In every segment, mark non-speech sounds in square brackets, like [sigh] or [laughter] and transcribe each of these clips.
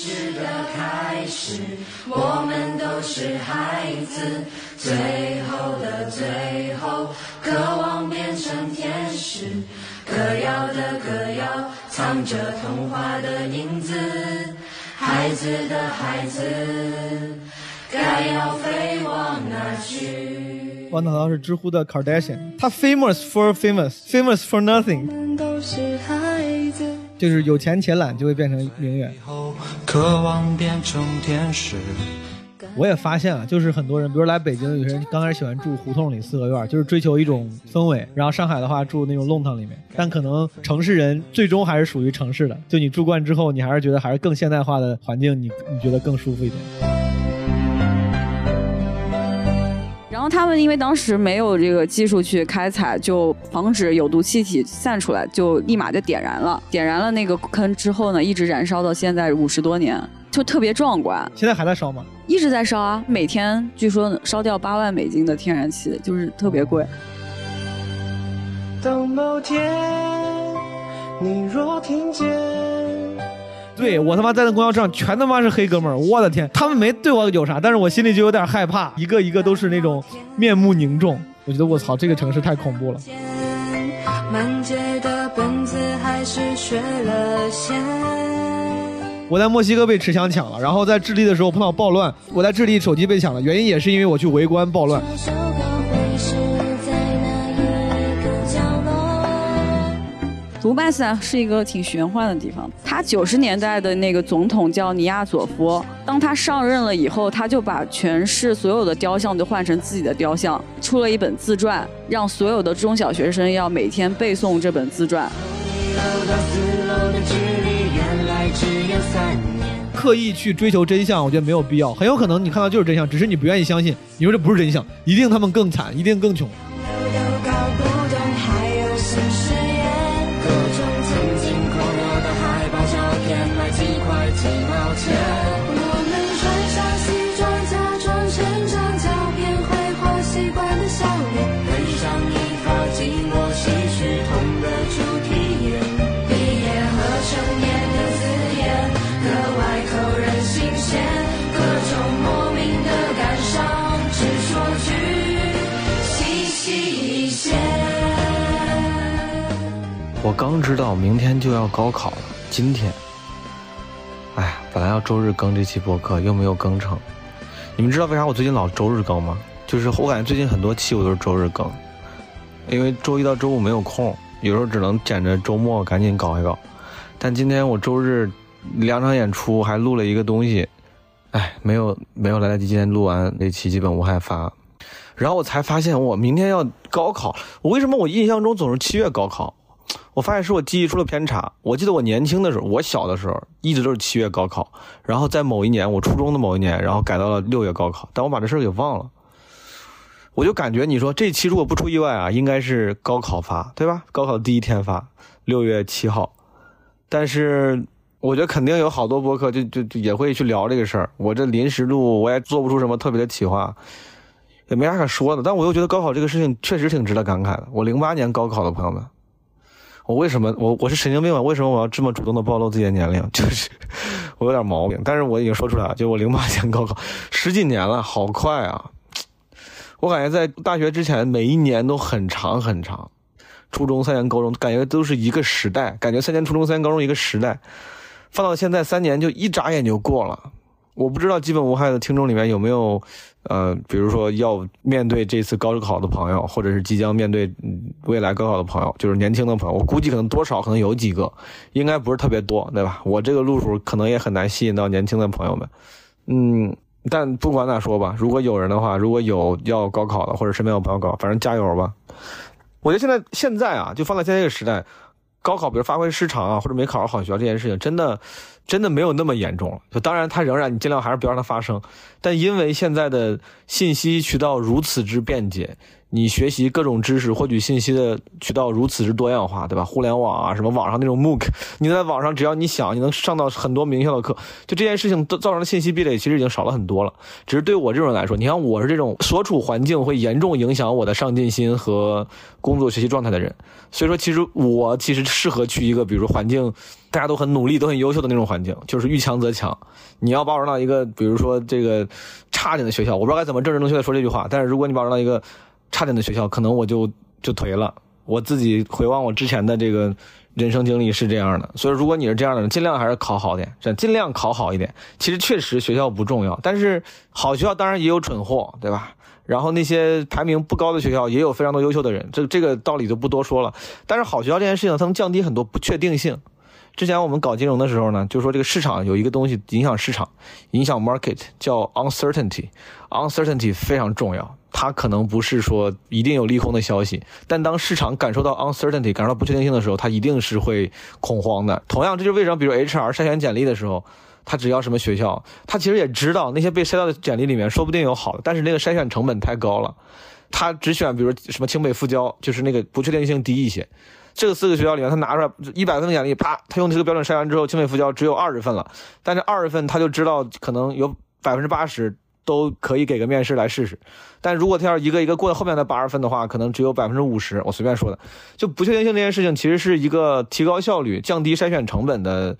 实的开始，我们都是孩子，最后的最后，渴望变成天使，歌谣的歌谣，藏着童话的影子，孩子的孩子，该要飞往哪去？我脑到是知乎的 Kardashian，他 famous for famous，famous for nothing，我们都是孩子。就是有钱且懒就会变成名媛。渴望变成天使。我也发现了，就是很多人，比如来北京，有些人刚开始喜欢住胡同里四合院，就是追求一种氛围。然后上海的话住那种弄堂里面，但可能城市人最终还是属于城市的。就你住惯之后，你还是觉得还是更现代化的环境，你你觉得更舒服一点。他们因为当时没有这个技术去开采，就防止有毒气体散出来，就立马就点燃了。点燃了那个坑之后呢，一直燃烧到现在五十多年，就特别壮观，现在还在烧吗？一直在烧啊。每天据说烧掉八万美金的天然气，就是特别贵。当某天你若听见，对我他妈在那公交车上全他妈是黑哥们儿，我的天，他们没对我有啥，但是我心里就有点害怕，一个一个都是那种面目凝重，我觉得我操，这个城市太恐怖了。满街的本子还是学了先。我在墨西哥被持枪抢了，然后在智利的时候碰到暴乱，我在智利手机被抢了，原因也是因为我去围观暴乱。卢巴斯啊是一个挺玄幻的地方。他九十年代的那个总统叫尼亚佐夫，当他上任了以后，他就把全市所有的雕像都换成自己的雕像，出了一本自传，让所有的中小学生要每天背诵这本自传。刻意去追求真相，我觉得没有必要。很有可能你看到就是真相，只是你不愿意相信。你说这不是真相，一定他们更惨，一定更穷。刚知道明天就要高考了，今天，哎，本来要周日更这期播客，又没有更成。你们知道为啥我最近老周日更吗？就是我感觉最近很多期我都是周日更，因为周一到周五没有空，有时候只能捡着周末赶紧搞一搞。但今天我周日两场演出还录了一个东西，哎，没有没有来得及今天录完那期，基本无害发。然后我才发现我明天要高考，我为什么我印象中总是七月高考？[tsk] 我发现是我记忆出了偏差。我记得我年轻的时候，我小的时候一直都是七月高考，然后在某一年，我初中的某一年，然后改到了六月高考，但我把这事儿给忘了。我就感觉你说这期如果不出意外啊，应该是高考发，对吧？高考第一天发，六月七号。但是我觉得肯定有好多播客就就就也会去聊这个事儿。我这临时录，我也做不出什么特别的企划，也没啥可说的。但我又觉得高考这个事情确实挺值得感慨的。我零八年高考的朋友们。我为什么我我是神经病吗？为什么我要这么主动的暴露自己的年龄？[laughs] 就是我有点毛病，但是我已经说出来了，就我零八年高考，十几年了，好快啊！我感觉在大学之前每一年都很长很长，初中三年高中感觉都是一个时代，感觉三年初中三年高中一个时代，放到现在三年就一眨眼就过了。我不知道基本无害的听众里面有没有，呃，比如说要面对这次高考的朋友，或者是即将面对未来高考的朋友，就是年轻的朋友，我估计可能多少可能有几个，应该不是特别多，对吧？我这个路数可能也很难吸引到年轻的朋友们，嗯，但不管咋说吧，如果有人的话，如果有要高考的，或者身边有朋友高，反正加油吧。我觉得现在现在啊，就放在现在这个时代，高考比如发挥失常啊，或者没考上好学校这件事情，真的真的没有那么严重了。就当然，它仍然你尽量还是不要让它发生。但因为现在的信息渠道如此之便捷，你学习各种知识、获取信息的渠道如此之多样化，对吧？互联网啊，什么网上那种 MOOC，你在网上只要你想，你能上到很多名校的课。就这件事情都造成的信息壁垒，其实已经少了很多了。只是对我这种人来说，你看我是这种所处环境会严重影响我的上进心和工作学习状态的人，所以说其实我其实适合去一个比如环境大家都很努力、都很优秀的那种环境，就是遇强则强。你要把我扔到一个，比如说这个差点的学校，我不知道该怎么正正确的说这句话，但是如果你把我扔到一个差点的学校，可能我就就颓了。我自己回望我之前的这个人生经历是这样的，所以如果你是这样的人，尽量还是考好点，尽量考好一点。其实确实学校不重要，但是好学校当然也有蠢货，对吧？然后那些排名不高的学校也有非常多优秀的人，这这个道理就不多说了。但是好学校这件事情，它能降低很多不确定性。之前我们搞金融的时候呢，就说这个市场有一个东西影响市场，影响 market，叫 uncertainty，uncertainty 非常重要。它可能不是说一定有利空的消息，但当市场感受到 uncertainty，感受到不确定性的时候，它一定是会恐慌的。同样，这就是为什么，比如 HR 筛选简历的时候，他只要什么学校，他其实也知道那些被筛到的简历里面，说不定有好的，但是那个筛选成本太高了，他只选比如什么清北复交，就是那个不确定性低一些。这个四个学校里面，他拿出来一百份的简历，啪，他用这个标准筛完之后，清北复交只有二十份了，但是二十份他就知道可能有百分之八十。都可以给个面试来试试，但如果他要一个一个过后面的八十分的话，可能只有百分之五十。我随便说的，就不确定性这件事情，其实是一个提高效率、降低筛选成本的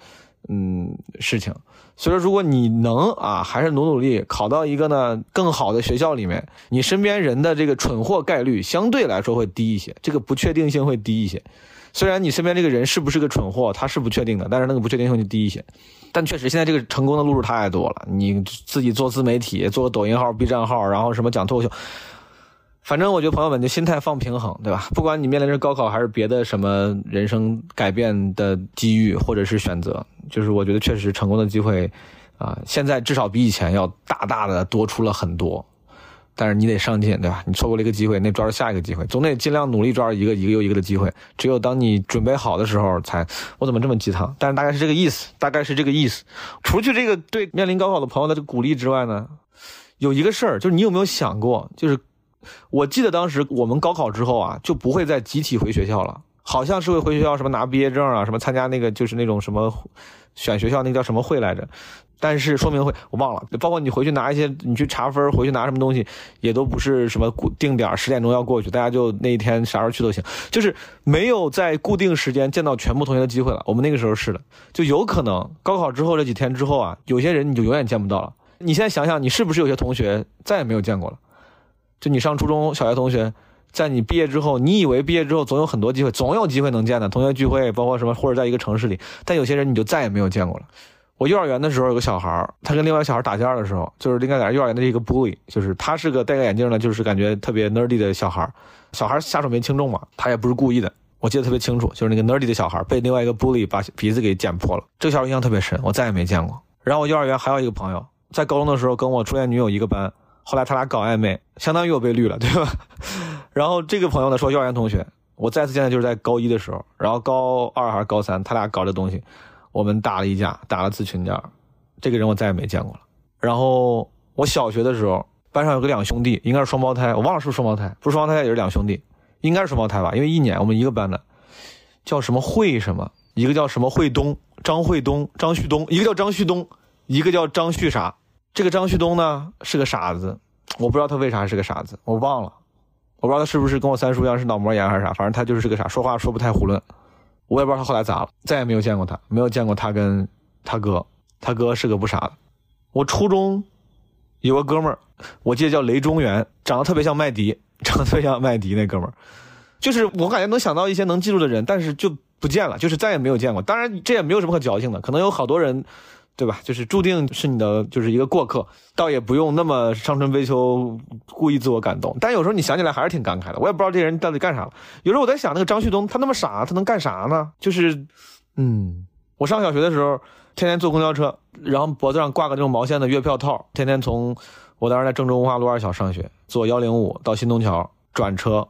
嗯事情。所以说，如果你能啊，还是努努力考到一个呢更好的学校里面，你身边人的这个蠢货概率相对来说会低一些，这个不确定性会低一些。虽然你身边这个人是不是个蠢货，他是不确定的，但是那个不确定性就低一些。但确实，现在这个成功的路数太多了。你自己做自媒体，做个抖音号、B 站号，然后什么讲脱口秀，反正我觉得朋友们就心态放平衡，对吧？不管你面临着高考还是别的什么人生改变的机遇或者是选择，就是我觉得确实成功的机会啊，现在至少比以前要大大的多出了很多。但是你得上进，对吧？你错过了一个机会，那抓住下一个机会，总得尽量努力抓住一个一个又一个的机会。只有当你准备好的时候，才我怎么这么鸡汤？但是大概是这个意思，大概是这个意思。除去这个对面临高考的朋友的这鼓励之外呢，有一个事儿，就是你有没有想过？就是我记得当时我们高考之后啊，就不会再集体回学校了，好像是会回学校什么拿毕业证啊，什么参加那个就是那种什么选学校那个叫什么会来着。但是说明会我忘了，包括你回去拿一些，你去查分，回去拿什么东西，也都不是什么固定点十点钟要过去，大家就那一天啥时候去都行，就是没有在固定时间见到全部同学的机会了。我们那个时候是的，就有可能高考之后这几天之后啊，有些人你就永远见不到了。你现在想想，你是不是有些同学再也没有见过了？就你上初中小学同学，在你毕业之后，你以为毕业之后总有很多机会，总有机会能见的，同学聚会，包括什么，或者在一个城市里，但有些人你就再也没有见过了。我幼儿园的时候有个小孩他跟另外小孩打架的时候，就是另外在幼儿园的一个 bully，就是他是个戴个眼镜的，就是感觉特别 nerdy 的小孩小孩下手没轻重嘛，他也不是故意的，我记得特别清楚，就是那个 nerdy 的小孩被另外一个 bully 把鼻子给剪破了，这个小孩印象特别深，我再也没见过。然后我幼儿园还有一个朋友，在高中的时候跟我初恋女友一个班，后来他俩搞暧昧，相当于我被绿了，对吧？[laughs] 然后这个朋友呢说幼儿园同学，我再次见他就是在高一的时候，然后高二还是高三，他俩搞这东西。我们打了一架，打了次群架，这个人我再也没见过了。然后我小学的时候，班上有个两兄弟，应该是双胞胎，我忘了是不是双胞胎，不是双胞胎也是两兄弟，应该是双胞胎吧，因为一年我们一个班的，叫什么慧什么，一个叫什么慧东，张慧东，张旭东，一个叫张旭东，一个叫张旭啥。这个张旭东呢是个傻子，我不知道他为啥是个傻子，我忘了，我不知道他是不是跟我三叔一样是脑膜炎还是啥，反正他就是个傻，说话说不太囫囵。我也不知道他后来咋了，再也没有见过他，没有见过他跟他哥，他哥是个不傻的。我初中有个哥们儿，我记得叫雷中原，长得特别像麦迪，长得特别像麦迪那哥们儿，就是我感觉能想到一些能记住的人，但是就不见了，就是再也没有见过。当然这也没有什么可矫情的，可能有好多人。对吧？就是注定是你的，就是一个过客，倒也不用那么伤春悲秋，故意自我感动。但有时候你想起来还是挺感慨的。我也不知道这人到底干啥了。有时候我在想，那个张旭东他那么傻，他能干啥呢？就是，嗯，我上小学的时候，天天坐公交车，然后脖子上挂个这种毛线的月票套，天天从我当时在郑州文化路二小上学，坐幺零五到新东桥转车。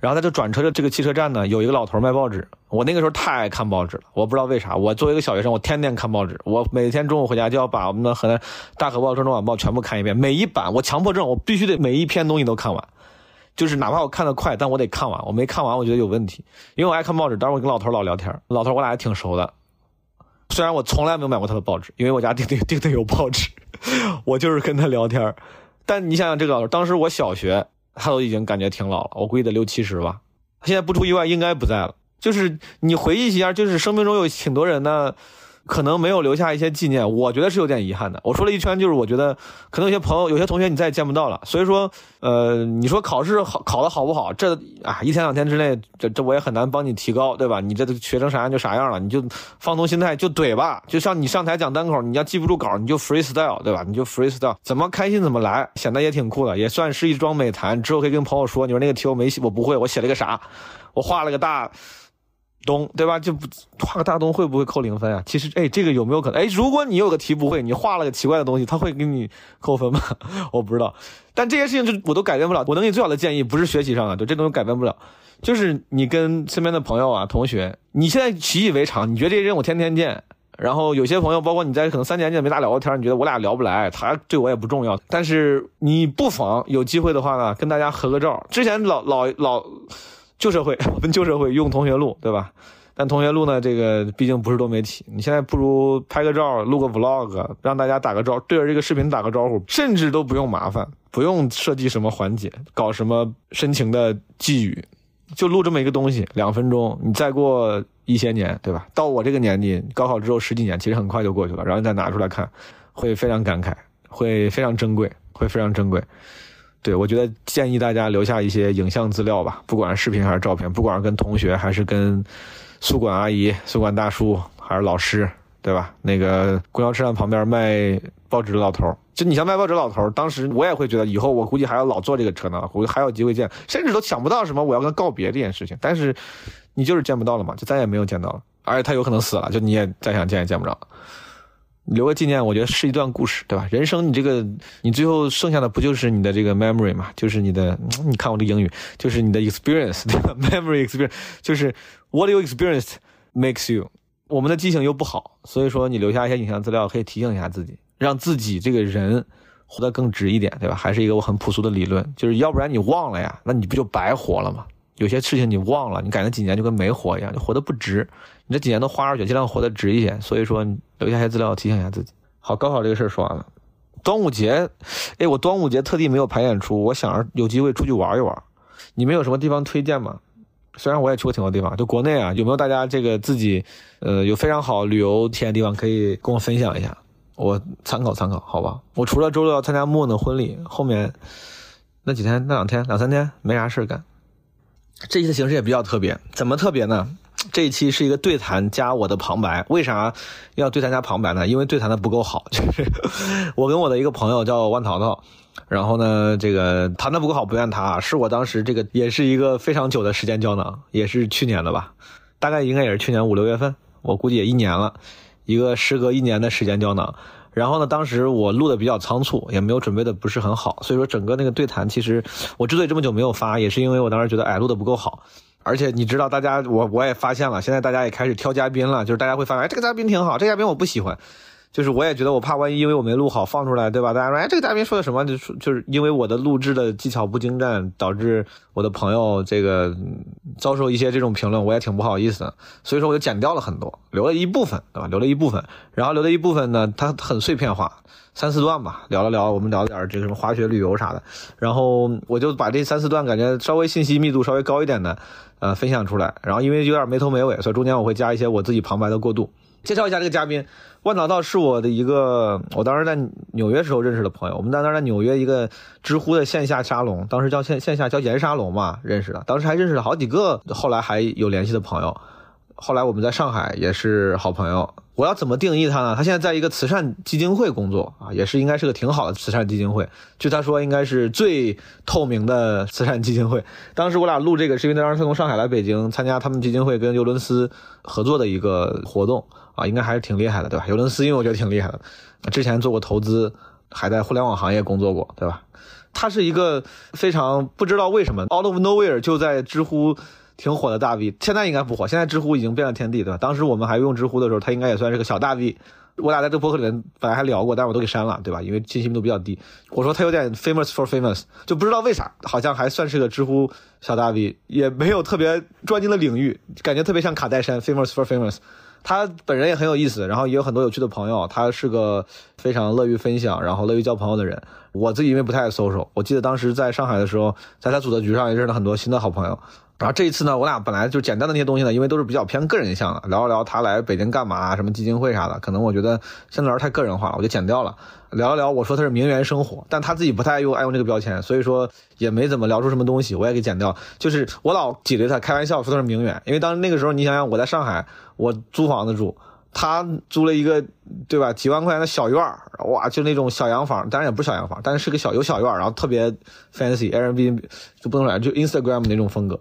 然后他就转车的这个汽车站呢，有一个老头卖报纸。我那个时候太爱看报纸了，我不知道为啥。我作为一个小学生，我天天看报纸。我每天中午回家就要把我们的河南大河报、郑州晚报全部看一遍，每一版。我强迫症，我必须得每一篇东西都看完。就是哪怕我看得快，但我得看完。我没看完，我觉得有问题。因为我爱看报纸，当时我跟老头老聊天，老头我俩还挺熟的。虽然我从来没有买过他的报纸，因为我家订的订的有报纸，[laughs] 我就是跟他聊天。但你想想这个老头，当时我小学。他都已经感觉挺老了，我估计得六七十吧。现在不出意外应该不在了。就是你回忆一下，就是生命中有挺多人呢。可能没有留下一些纪念，我觉得是有点遗憾的。我说了一圈，就是我觉得可能有些朋友、有些同学你再也见不到了。所以说，呃，你说考试好考的好不好？这啊，一天两天之内，这这我也很难帮你提高，对吧？你这学成啥样就啥样了，你就放松心态就怼吧。就像你上台讲单口，你要记不住稿，你就 freestyle，对吧？你就 freestyle，怎么开心怎么来，显得也挺酷的，也算是一桩美谈。之后可以跟朋友说，你说那个题我没写，我不会，我写了个啥？我画了个大。东对吧？就不画个大东会不会扣零分啊？其实，哎，这个有没有可能？哎，如果你有个题不会，你画了个奇怪的东西，他会给你扣分吗？[laughs] 我不知道。但这些事情就我都改变不了。我能给你最好的建议，不是学习上的，就这东西改变不了。就是你跟身边的朋友啊、同学，你现在习以为常，你觉得这些人我天天见。然后有些朋友，包括你在可能三年见没咋聊过天，你觉得我俩聊不来，他对我也不重要。但是你不妨有机会的话呢，跟大家合个照。之前老老老。旧社会，[laughs] 我们旧社会用同学录，对吧？但同学录呢，这个毕竟不是多媒体。你现在不如拍个照，录个 vlog，让大家打个招，对着这个视频打个招呼，甚至都不用麻烦，不用设计什么环节，搞什么深情的寄语，就录这么一个东西，两分钟。你再过一些年，对吧？到我这个年纪，高考之后十几年，其实很快就过去了，然后你再拿出来看，会非常感慨，会非常珍贵，会非常珍贵。对，我觉得建议大家留下一些影像资料吧，不管是视频还是照片，不管是跟同学还是跟宿管阿姨、宿管大叔还是老师，对吧？那个公交车站旁边卖报纸的老头，就你像卖报纸老头，当时我也会觉得以后我估计还要老坐这个车呢，估计还有机会见，甚至都想不到什么我要跟告别这件事情。但是你就是见不到了嘛，就再也没有见到了，而且他有可能死了，就你也再想见也见不着。留个纪念，我觉得是一段故事，对吧？人生你这个，你最后剩下的不就是你的这个 memory 嘛？就是你的，你看我这英语，就是你的 experience，对吧？[laughs] memory experience 就是 what you experienced makes you。我们的记性又不好，所以说你留下一些影像资料，可以提醒一下自己，让自己这个人活得更值一点，对吧？还是一个我很朴素的理论，就是要不然你忘了呀，那你不就白活了吗？有些事情你忘了，你感觉几年就跟没活一样，就活得不值。你这几年都花出去，尽量活得值一些。所以说，留下些资料提醒一下自己。好，高考这个事儿说完了。端午节，哎，我端午节特地没有排演出，我想着有机会出去玩一玩。你们有什么地方推荐吗？虽然我也去过挺多地方，就国内啊，有没有大家这个自己呃有非常好旅游体验的地方可以跟我分享一下？我参考参考，好吧？我除了周六要参加莫的婚礼，后面那几天那两天两三天没啥事干。这期的形式也比较特别，怎么特别呢？[tsk] 这一期是一个对谈加我的旁白，为啥要对谈加旁白呢？因为对谈的不够好，[laughs] 就是我跟我的一个朋友叫万淘淘，然后呢，这个谈的不够好不怨他，是我当时这个也是一个非常久的时间胶囊，也是去年的吧，大概应该也是去年五六月份，我估计也一年了，一个时隔一年的时间胶囊。然后呢，当时我录的比较仓促，也没有准备的不是很好，所以说整个那个对谈，其实我之所以这么久没有发，也是因为我当时觉得哎录的不够好。而且你知道，大家我我也发现了，现在大家也开始挑嘉宾了，就是大家会发现，哎，这个嘉宾挺好，这个嘉宾我不喜欢。就是我也觉得我怕万一因为我没录好放出来，对吧？大家说，哎，这个嘉宾说的什么？就是就是因为我的录制的技巧不精湛，导致我的朋友这个遭受一些这种评论，我也挺不好意思的。所以说我就剪掉了很多，留了一部分，对吧？留了一部分，然后留了一部分呢，它很碎片化，三四段吧，聊了聊，我们聊点这个什么滑雪旅游啥的。然后我就把这三四段感觉稍微信息密度稍微高一点的，呃，分享出来。然后因为有点没头没尾，所以中间我会加一些我自己旁白的过渡。介绍一下这个嘉宾。万导道是我的一个，我当时在纽约时候认识的朋友。我们在那在纽约一个知乎的线下沙龙，当时叫线线下叫盐沙龙嘛，认识的。当时还认识了好几个，后来还有联系的朋友。后来我们在上海也是好朋友。我要怎么定义他呢？他现在在一个慈善基金会工作啊，也是应该是个挺好的慈善基金会。据他说，应该是最透明的慈善基金会。当时我俩录这个是因为当时他从上海来北京参加他们基金会跟尤伦斯合作的一个活动。啊，应该还是挺厉害的，对吧？尤伦斯，因为我觉得挺厉害的，之前做过投资，还在互联网行业工作过，对吧？他是一个非常不知道为什么 out of nowhere 就在知乎挺火的大 V，现在应该不火，现在知乎已经变了天地，对吧？当时我们还用知乎的时候，他应该也算是个小大 V。我俩在这博客里面本来还聊过，但是我都给删了，对吧？因为信息密度比较低。我说他有点 famous for famous，就不知道为啥，好像还算是个知乎小大 V，也没有特别专精的领域，感觉特别像卡戴珊 famous for famous。他本人也很有意思，然后也有很多有趣的朋友。他是个非常乐于分享，然后乐于交朋友的人。我自己因为不太 social，我记得当时在上海的时候，在他组的局上也认识了很多新的好朋友。然后这一次呢，我俩本来就简单的那些东西呢，因为都是比较偏个人向的，聊一聊他来北京干嘛，什么基金会啥的，可能我觉得相对来说太个人化了，我就剪掉了。聊一聊，我说他是名媛生活，但他自己不太用爱用这个标签，所以说也没怎么聊出什么东西，我也给剪掉。就是我老挤兑他，开玩笑说他是名媛，因为当那个时候你想想我在上海，我租房子住。他租了一个，对吧？几万块钱的小院儿，哇，就那种小洋房，当然也不是小洋房，但是是个小有小院儿，然后特别 fancy，Airbnb 就不能说就 Instagram 那种风格，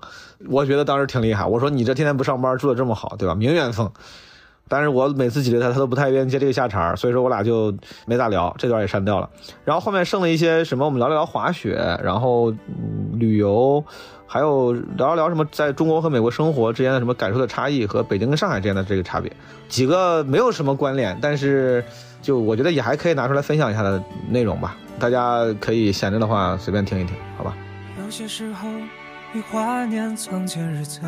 我觉得当时挺厉害。我说你这天天不上班，住的这么好，对吧？名媛风。但是我每次挤兑他，他都不太愿意接这个下茬所以说我俩就没咋聊，这段也删掉了。然后后面剩了一些什么，我们聊了聊滑雪，然后旅游。还有聊一聊什么在中国和美国生活之间的什么感受的差异和北京跟上海之间的这个差别，几个没有什么关联，但是就我觉得也还可以拿出来分享一下的内容吧，大家可以闲着的话随便听一听，好吧。有些时候你怀念从前日子，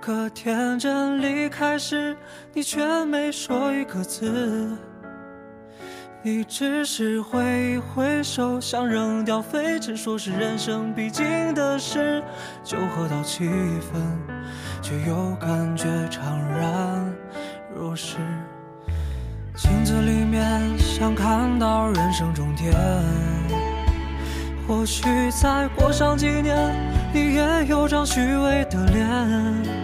可天真离开时，你却没说一个字。你只是挥一挥手，想扔掉废纸，说是人生必经的事。酒喝到七分，却又感觉怅然若失。镜子里面想看到人生终点，或许再过上几年，你也有张虚伪的脸。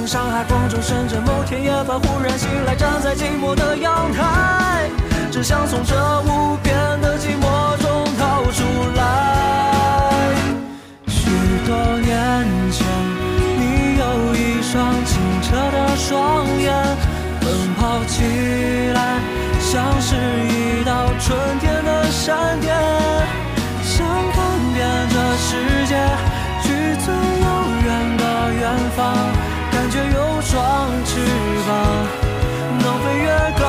京、上海、广州、深圳，某天夜半忽然醒来，站在寂寞的阳台，只想从这无边的寂寞中逃出来。许多年前，你有一双清澈的双眼，奔跑起来像是一道春天的闪电，想看遍这世界。去最遥远的远方双翅膀，能飞越高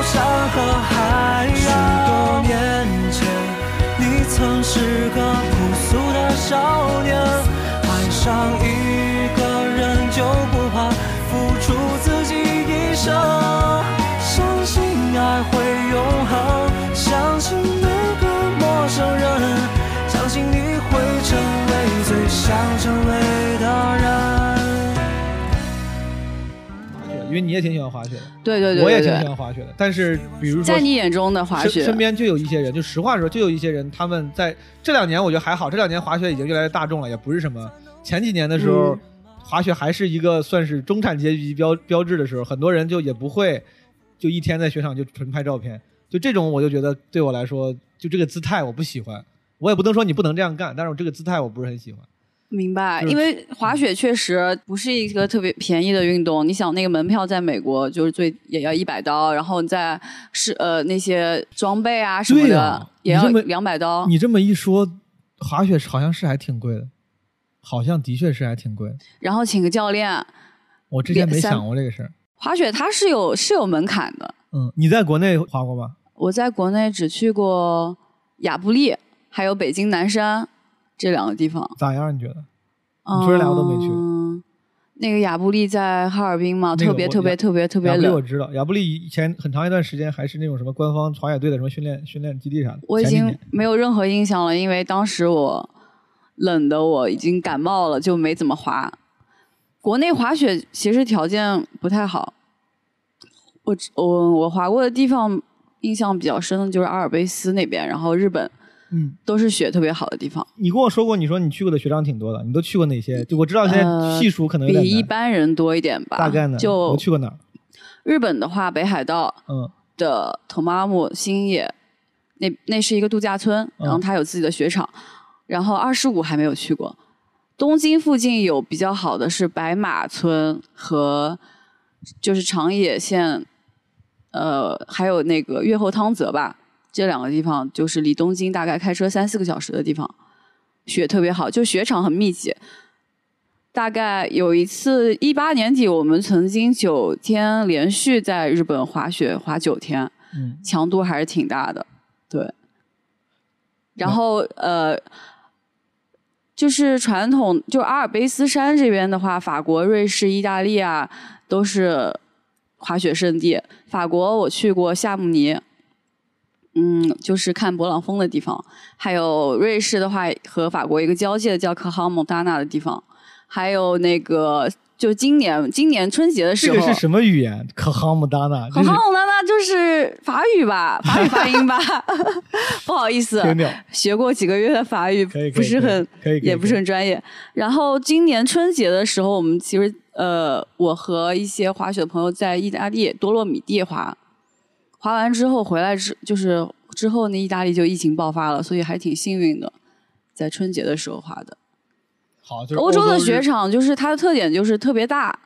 山和海洋。许多年前，你曾是个朴素的少年，爱上一个人就不怕付出自己一生，相信爱会永恒，相信每个陌生人，相信你会成为最想成为因为你也挺喜欢滑雪的，对对对，我也挺喜欢滑雪的。但是，比如说，在你眼中的滑雪，身边就有一些人，就实话说，就有一些人，他们在这两年，我觉得还好。这两年滑雪已经越来越大众了，也不是什么前几年的时候，滑雪还是一个算是中产阶级标标志的时候，很多人就也不会，就一天在雪场就纯拍照片，就这种，我就觉得对我来说，就这个姿态我不喜欢。我也不能说你不能这样干，但是我这个姿态我不是很喜欢。明白，因为滑雪确实不是一个特别便宜的运动。你想，那个门票在美国就是最也要一百刀，然后在是呃那些装备啊什么的也要两百刀。你这么一说，滑雪好像是还挺贵的，好像的确是还挺贵。然后请个教练，我之前没想过这个事儿。滑雪它是有是有门槛的。嗯，你在国内滑过吗？我在国内只去过亚布力，还有北京南山。这两个地方咋样？你觉得？你说这两个都没去过。那个亚布力在哈尔滨嘛，特别特别特别特别冷。我知道，亚布力以前很长一段时间还是那种什么官方滑雪队的什么训练训练基地啥的。我已经没有任何印象了，因为当时我冷的我已经感冒了，就没怎么滑。国内滑雪其实条件不太好。我我我滑过的地方印象比较深的就是阿尔卑斯那边，然后日本。嗯，都是雪特别好的地方。你跟我说过，你说你去过的雪场挺多的，你都去过哪些？就我知道现在细数可能比一般人多一点吧。大概呢？就我去过哪儿？日本的话，北海道，嗯，的 Tomamu 新野，那那是一个度假村，然后它有自己的雪场。然后二十五还没有去过。东京附近有比较好的是白马村和就是长野县，呃，还有那个越后汤泽吧。这两个地方就是离东京大概开车三四个小时的地方，雪特别好，就雪场很密集。大概有一次，一八年底，我们曾经九天连续在日本滑雪，滑九天，嗯，强度还是挺大的，对。然后呃，就是传统，就阿尔卑斯山这边的话，法国、瑞士、意大利啊，都是滑雪圣地。法国我去过夏慕尼，嗯，就是看勃朗峰的地方。还有瑞士的话，和法国一个交界的叫科豪蒙达纳的地方。还有那个，就今年今年春节的时候，这个是什么语言？可哈姆达纳，可哈姆达纳就是法语吧，法语发音吧。[laughs] 不好意思，学过几个月的法语，不是很，也不是很专业。然后今年春节的时候，我们其实呃，我和一些滑雪的朋友在意大利多洛米蒂滑，滑完之后回来之就是之后那意大利就疫情爆发了，所以还挺幸运的，在春节的时候滑的。好，就是欧洲的雪场就是它的特点就是特别大。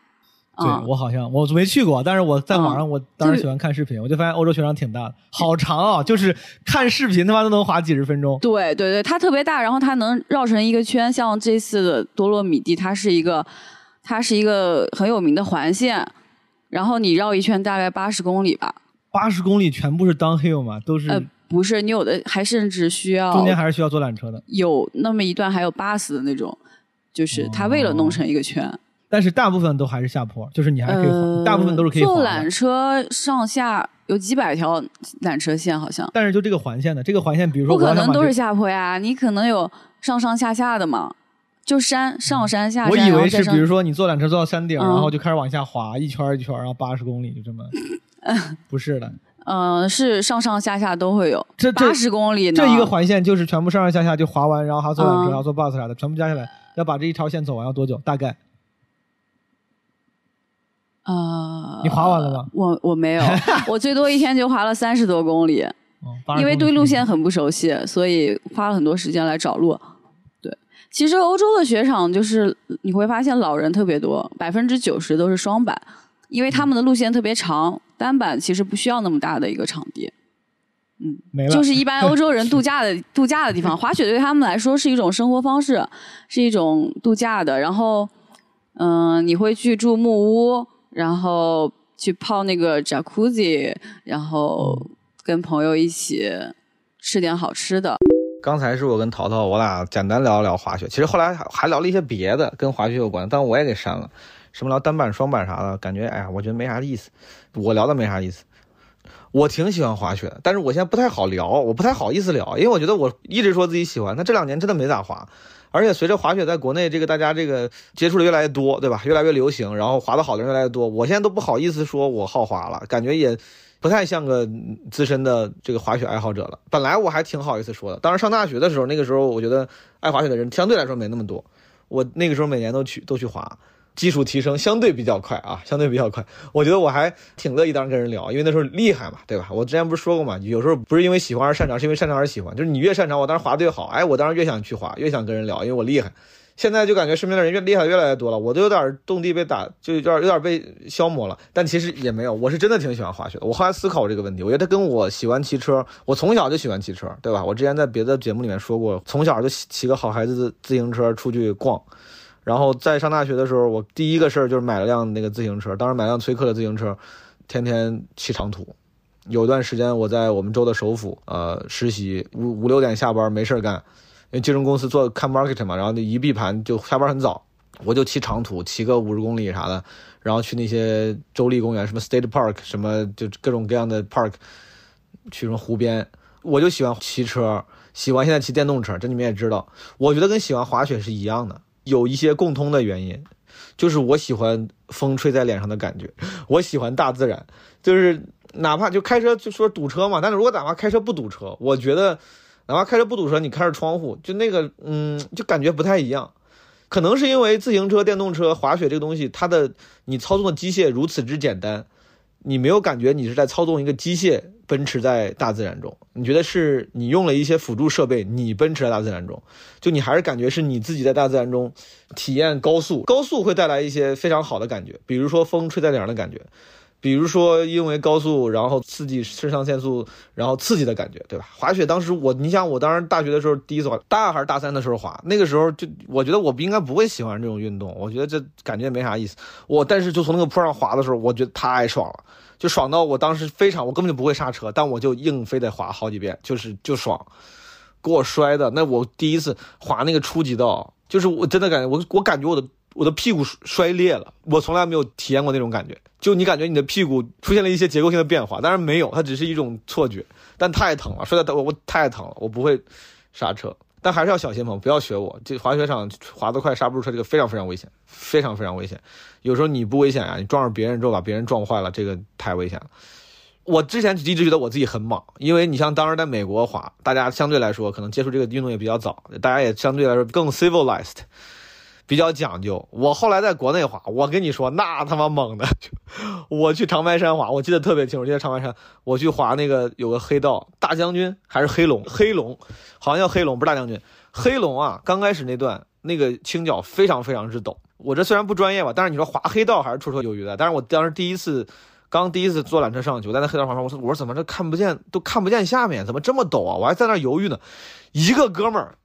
对我好像我没去过，但是我在网上我当时喜欢看视频，我就发现欧洲雪场挺大的，好长啊！就是看视频他妈都能滑几十分钟。对对对，它特别大，然后它能绕成一个圈。像这次的多洛米蒂，它是一个它是一个很有名的环线，然后你绕一圈大概八十公里吧。八十公里全部是 downhill 嘛？都是？呃，不是，你有的还甚至需要中间还是需要坐缆车的。有那么一段还有 bus 的那种。就是他为了弄成一个圈，但是大部分都还是下坡，就是你还可以，大部分都是可以坐缆车上下有几百条缆车线好像。但是就这个环线的，这个环线，比如说不可能都是下坡呀，你可能有上上下下的嘛，就山上山下山。我以为是比如说你坐缆车坐到山顶，然后就开始往下滑一圈一圈，然后八十公里就这么，[laughs] 不是的。嗯，是上上下下都会有，这八十公里呢，这一个环线就是全部上上下下就滑完，然后还要坐缆车，坐 bus 啥的，全部加起来要把这一条线走完要多久？大概？啊，你滑完了吗？我我没有，[laughs] 我最多一天就滑了三十多公里，因为对路线很不熟悉，所以花了很多时间来找路。对，其实欧洲的雪场就是你会发现老人特别多，百分之九十都是双板。因为他们的路线特别长，单板其实不需要那么大的一个场地，嗯，就是一般欧洲人度假的 [laughs] 度假的地方，滑雪对他们来说是一种生活方式，是一种度假的。然后，嗯，你会去住木屋，然后去泡那个 jacuzzi，然后跟朋友一起吃点好吃的。刚才是我跟淘淘，我俩简单聊了聊滑雪，其实后来还聊了一些别的跟滑雪有关，但我也给删了。什么聊单板、双板啥的，感觉哎呀，我觉得没啥意思。我聊的没啥意思。我挺喜欢滑雪的，但是我现在不太好聊，我不太好意思聊，因为我觉得我一直说自己喜欢，但这两年真的没咋滑。而且随着滑雪在国内这个大家这个接触的越来越多，对吧？越来越流行，然后滑的好的人越来越多，我现在都不好意思说我好滑了，感觉也不太像个资深的这个滑雪爱好者了。本来我还挺好意思说的，当时上大学的时候，那个时候我觉得爱滑雪的人相对来说没那么多，我那个时候每年都去都去滑。技术提升相对比较快啊，相对比较快。我觉得我还挺乐意当时跟人聊，因为那时候厉害嘛，对吧？我之前不是说过嘛，有时候不是因为喜欢而擅长，是因为擅长而喜欢。就是你越擅长，我当时滑的越好，哎，我当时越想去滑，越想跟人聊，因为我厉害。现在就感觉身边的人越厉害越来越多了，我都有点动地被打，就有点有点被消磨了。但其实也没有，我是真的挺喜欢滑雪的。我后来思考这个问题，我觉得跟我喜欢骑车，我从小就喜欢骑车，对吧？我之前在别的节目里面说过，从小就骑个好孩子的自行车出去逛。然后在上大学的时候，我第一个事儿就是买了辆那个自行车，当时买辆崔克的自行车，天天骑长途。有段时间我在我们州的首府，呃，实习五五六点下班没事干，因为金融公司做看 market 嘛，然后那一闭盘就下班很早，我就骑长途，骑个五十公里啥的，然后去那些州立公园，什么 State Park，什么就各种各样的 park，去什么湖边，我就喜欢骑车，喜欢现在骑电动车，这你们也知道，我觉得跟喜欢滑雪是一样的。有一些共通的原因，就是我喜欢风吹在脸上的感觉，[laughs] 我喜欢大自然，就是哪怕就开车就说堵车嘛，但是如果哪怕开车不堵车，我觉得哪怕开车不堵车，你开着窗户，就那个嗯，就感觉不太一样。可能是因为自行车、电动车、滑雪这个东西，它的你操纵的机械如此之简单。你没有感觉你是在操纵一个机械奔驰在大自然中，你觉得是你用了一些辅助设备，你奔驰在大自然中，就你还是感觉是你自己在大自然中体验高速，高速会带来一些非常好的感觉，比如说风吹在脸上的感觉，比如说因为高速，然后刺激肾上腺素，然后刺激的感觉，对吧？滑雪当时我，你想我当时大学的时候第一次滑，大二还是大三的时候滑，那个时候就我觉得我不应该不会喜欢这种运动，我觉得这感觉没啥意思。我但是就从那个坡上滑的时候，我觉得太爽了，就爽到我当时非常，我根本就不会刹车，但我就硬非得滑好几遍，就是就爽，给我摔的。那我第一次滑那个初级道，就是我真的感觉我我感觉我的。我的屁股摔裂了，我从来没有体验过那种感觉。就你感觉你的屁股出现了一些结构性的变化，当然没有，它只是一种错觉，但太疼了，摔的我我太疼了，我不会刹车，但还是要小心朋，不要学我。这滑雪场滑得快刹不住车，这个非常非常危险，非常非常危险。有时候你不危险啊，你撞上别人之后把别人撞坏了，这个太危险了。我之前一直觉得我自己很莽，因为你像当时在美国滑，大家相对来说可能接触这个运动也比较早，大家也相对来说更 civilized。比较讲究。我后来在国内滑，我跟你说，那他妈猛的！我去长白山滑，我记得特别清楚。记得长白山，我去滑那个有个黑道大将军还是黑龙？黑龙，好像叫黑龙，不是大将军。黑龙啊，刚开始那段那个倾角非常非常之陡。我这虽然不专业吧，但是你说滑黑道还是绰绰有余的。但是我当时第一次，刚第一次坐缆车上去，我在那黑道旁边，我说我说怎么这看不见，都看不见下面，怎么这么陡啊？我还在那犹豫呢。一个哥们儿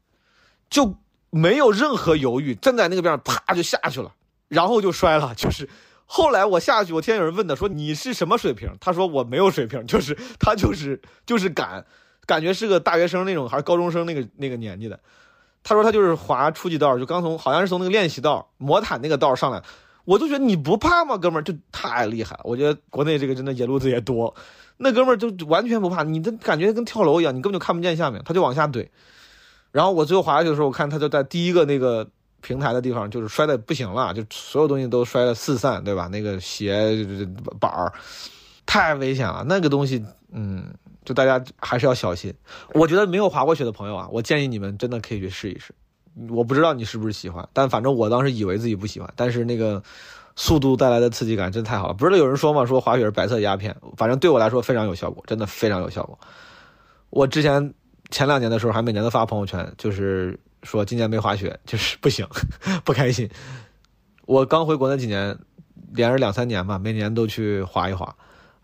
就。没有任何犹豫，站在那个边上，啪就下去了，然后就摔了。[laughs] 就是后来我下去，我听有人问他说你是什么水平？他说我没有水平，就是他就是就是敢，感觉是个大学生那种，还是高中生那个那个年纪的。他说他就是滑初级道，就刚从好像是从那个练习道魔毯那个道上来。我就觉得你不怕吗，哥们儿？就太厉害了。我觉得国内这个真的野路子也多，那哥们儿就完全不怕，你的感觉跟跳楼一样，你根本就看不见下面，他就往下怼。然后我最后滑下去的时候，我看他就在第一个那个平台的地方，就是摔的不行了，就所有东西都摔得四散，对吧？那个鞋板儿太危险了，那个东西，嗯，就大家还是要小心。我觉得没有滑过雪的朋友啊，我建议你们真的可以去试一试。我不知道你是不是喜欢，但反正我当时以为自己不喜欢，但是那个速度带来的刺激感真太好了。不是有人说嘛，说滑雪是白色鸦片，反正对我来说非常有效果，真的非常有效果。我之前。前两年的时候还每年都发朋友圈，就是说今年没滑雪，就是不行，[laughs] 不开心。我刚回国那几年，连着两三年吧，每年都去滑一滑。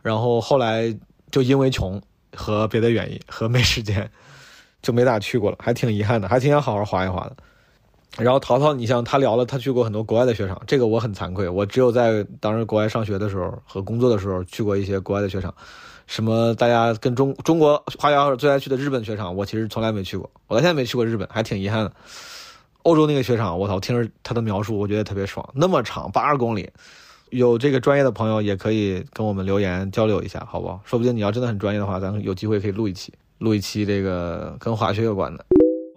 然后后来就因为穷和别的原因和没时间，[laughs] 就没咋去过了，还挺遗憾的，还挺想好好滑一滑的。然后淘淘，你像他聊了，他去过很多国外的雪场，这个我很惭愧，我只有在当时国外上学的时候和工作的时候去过一些国外的雪场。什么？大家跟中中国滑雪最爱去的日本雪场，我其实从来没去过。我到现在没去过日本，还挺遗憾的。欧洲那个雪场，我操，听着他的描述，我觉得特别爽。那么长，八十公里，有这个专业的朋友也可以跟我们留言交流一下，好不好？说不定你要真的很专业的话，咱有机会可以录一期，录一期这个跟滑雪有关的。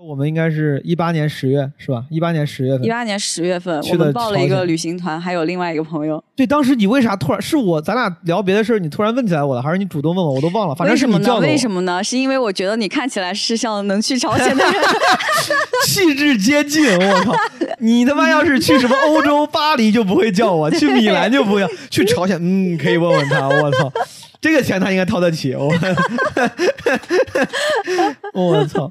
我们应该是一八年十月是吧？一八年十月份，一八年十月份，我们报了一个旅行团，还有另外一个朋友。对，当时你为啥突然是我？咱俩聊别的事儿，你突然问起来我了，还是你主动问我？我都忘了。反正是你叫的。为什么呢？是因为我觉得你看起来是像能去朝鲜的人，[laughs] 气质接近。我靠，你他妈要是去什么欧洲巴黎就不会叫我，去米兰就不会，去朝鲜嗯可以问问他。我操，这个钱他应该掏得起。我，[laughs] 我操。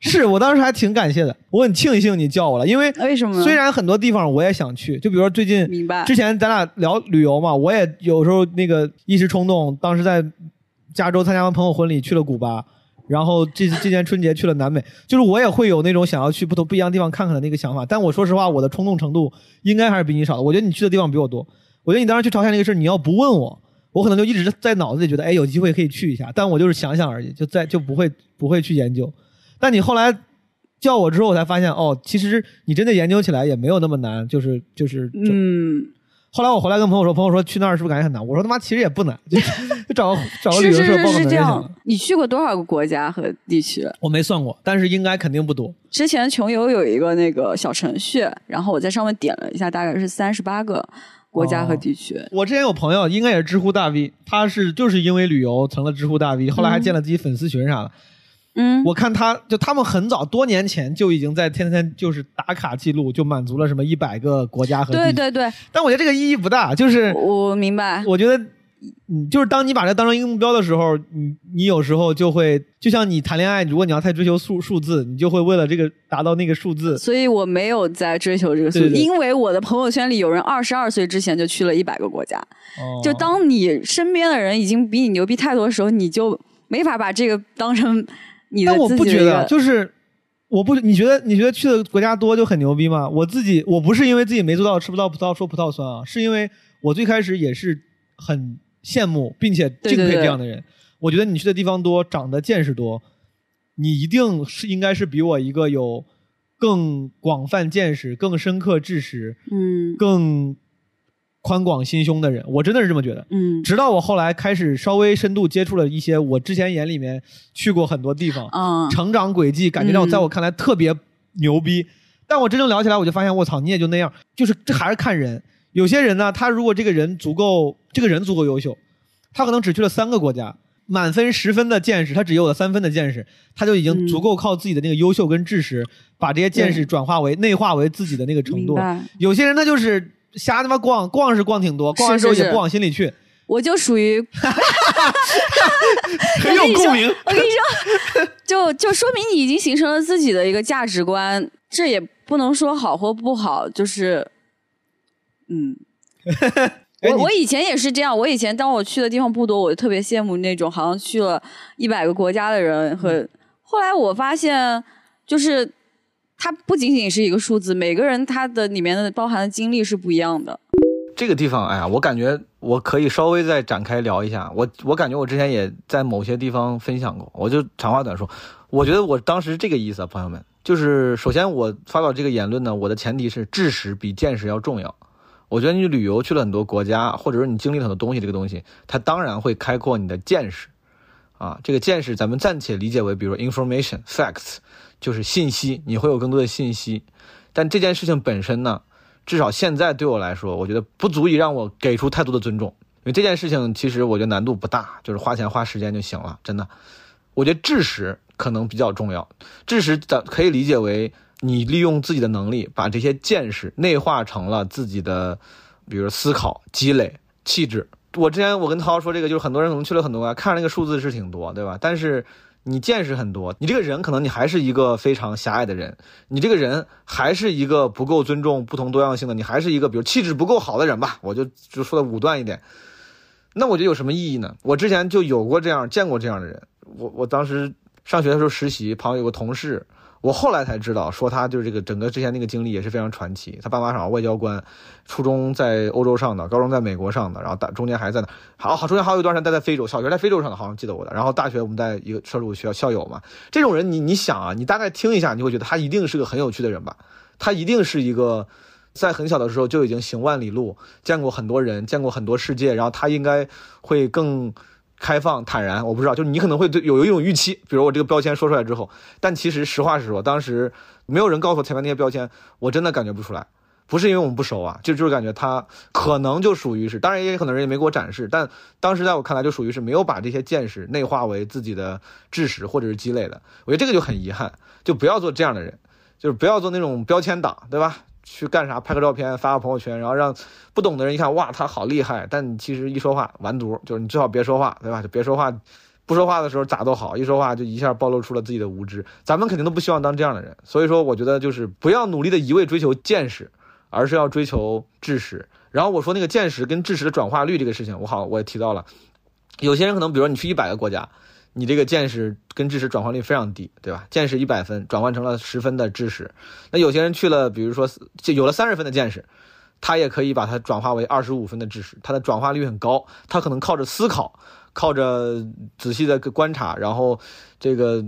是我当时还挺感谢的，我很庆幸你叫我了，因为为什么？虽然很多地方我也想去，就比如说最近，明白？之前咱俩聊旅游嘛，我也有时候那个一时冲动，当时在加州参加完朋友婚礼去了古巴，然后这次今年春节去了南美，就是我也会有那种想要去不同不一样的地方看看的那个想法。但我说实话，我的冲动程度应该还是比你少的。我觉得你去的地方比我多。我觉得你当时去朝鲜那个事你要不问我，我可能就一直在脑子里觉得，哎，有机会可以去一下。但我就是想想而已，就在就不会不会去研究。但你后来。叫我之后，我才发现哦，其实你真的研究起来也没有那么难，就是就是。嗯。后来我回来跟朋友说，朋友说去那儿是不是感觉很难？我说他妈其实也不难，就 [laughs] 找个找个旅行社报个名就行了。你去过多少个国家和地区？我没算过，但是应该肯定不多。之前穷游有一个那个小程序，然后我在上面点了一下，大概是三十八个国家和地区。我之前有朋友，应该也是知乎大 V，他是就是因为旅游成了知乎大 V，后来还建了自己粉丝群啥的。嗯，我看他就他们很早多年前就已经在天天就是打卡记录，就满足了什么一百个国家和对对对。但我觉得这个意义不大，就是我明白。我觉得嗯，就是当你把这当成一个目标的时候，你你有时候就会，就像你谈恋爱，如果你要太追求数数字，你就会为了这个达到那个数字，所以我没有在追求这个数字，对对对因为我的朋友圈里有人二十二岁之前就去了一百个国家。哦就当你身边的人已经比你牛逼太多的时候，你就没法把这个当成你的但我不觉得，就是我不，你觉得你觉得去的国家多就很牛逼吗？我自己我不是因为自己没做到吃不到葡萄说葡萄酸啊，是因为我最开始也是很羡慕并且敬佩这样的人。我觉得你去的地方多，长的见识多，你一定是应该是比我一个有更广泛见识、更深刻知识、嗯更宽广心胸的人。我真的是这么觉得。嗯直到我后来开始稍微深度接触了一些我之前眼里面去过很多地方，嗯成长轨迹，感觉到嗯在我看来特别牛逼。但我真正聊起来，我就发现，我操，你也就那样。就是这还是看人。有些人呢，他如果这个人足够，这个人足够优秀，他可能只去了三个国家，满分十分的见识，他只有了三分的见识，他就已经嗯足够靠自己的那个优秀跟知识，把这些见识转化为内化为自己的那个程度。有些人他就是瞎他妈逛，逛是逛挺多，逛完之后是是也不往心里去，我就属于 [laughs] [laughs] 很有共鸣。我跟你说，就就说明你已经形成了自己的一个价值观，这也不能说好或不好，就是，嗯，[laughs] 我我以前也是这样，我以前当我去的地方不多，我就特别羡慕那种好像去了一百个国家的人和，嗯。后来我发现，就是它不仅仅是一个数字，每个人他的里面的包含的经历是不一样的。这个地方，哎呀，我感觉我可以稍微再展开聊一下。我我感觉我之前也在某些地方分享过，我就长话短说。我觉得我当时这个意思啊，朋友们，就是首先我发表这个言论呢，我的前提是知识比见识要重要。我觉得你旅游去了很多国家，或者说你经历很多东西，这个东西它当然会开阔你的见识啊。这个见识咱们暂且理解为，比如说 information facts，就是信息，你会有更多的信息。但这件事情本身呢，至少现在对我来说，我觉得不足以让我给出太多的尊重，因为这件事情其实我觉得难度不大，就是花钱花时间就行了，真的。我觉得知识可能比较重要，知识的可以理解为你利用自己的能力，把这些见识内化成了自己的，比如思考、积累、气质。我之前我跟涛说这个，就是很多人可能去了很多国家，看那个数字是挺多，对吧？但是你见识很多，你这个人可能你还是一个非常狭隘的人，你这个人还是一个不够尊重不同多样性的，你还是一个比如气质不够好的人吧，我就就说的武断一点。那我觉得有什么意义呢？我之前就有过这样见过这样的人，我我当时上学的时候实习，旁边有个同事，我后来才知道，说他就是这个整个之前那个经历也是非常传奇。他爸妈好像外交官，初中在欧洲上的，高中在美国上的，然后大中间还在那，好好中间还有一段时间待在非洲，小学在非洲上的，好像记得我的。然后大学我们在一个社畜学校校友嘛，这种人你你想啊，你大概听一下，你会觉得他一定是个很有趣的人吧？他一定是一个在很小的时候就已经行万里路，见过很多人，见过很多世界，然后他应该会更开放坦然。我不知道，就你可能会对有有一种预期，比如我这个标签说出来之后，但其实实话实说，当时没有人告诉我前面那些标签，我真的感觉不出来。不是因为我们不熟啊，就就是感觉他可能就属于是，当然也可能人也没给我展示，但当时在我看来就属于是没有把这些见识内化为自己的知识或者是积累的。我觉得这个就很遗憾，就不要做这样的人，就是不要做那种标签党，对吧？去干啥？拍个照片发个朋友圈，然后让不懂的人一看，哇，他好厉害，但其实一说话完犊，就是你最好别说话，对吧？就别说话。不说话的时候咋都好，一说话就一下暴露出了自己的无知。咱们肯定都不希望当这样的人，所以说我觉得就是不要努力的一味追求见识，而是要追求知识。然后我说那个见识跟知识的转化率这个事情，我好我也提到了，有些人可能比如说你去一百个国家，你这个见识跟知识转换率非常低，对吧？见识一百分转换成了十分的知识，那有些人去了，比如说就有了三十分的见识，他也可以把它转化为二十五分的知识，他的转化率很高，他可能靠着思考，靠着仔细的观察，然后这个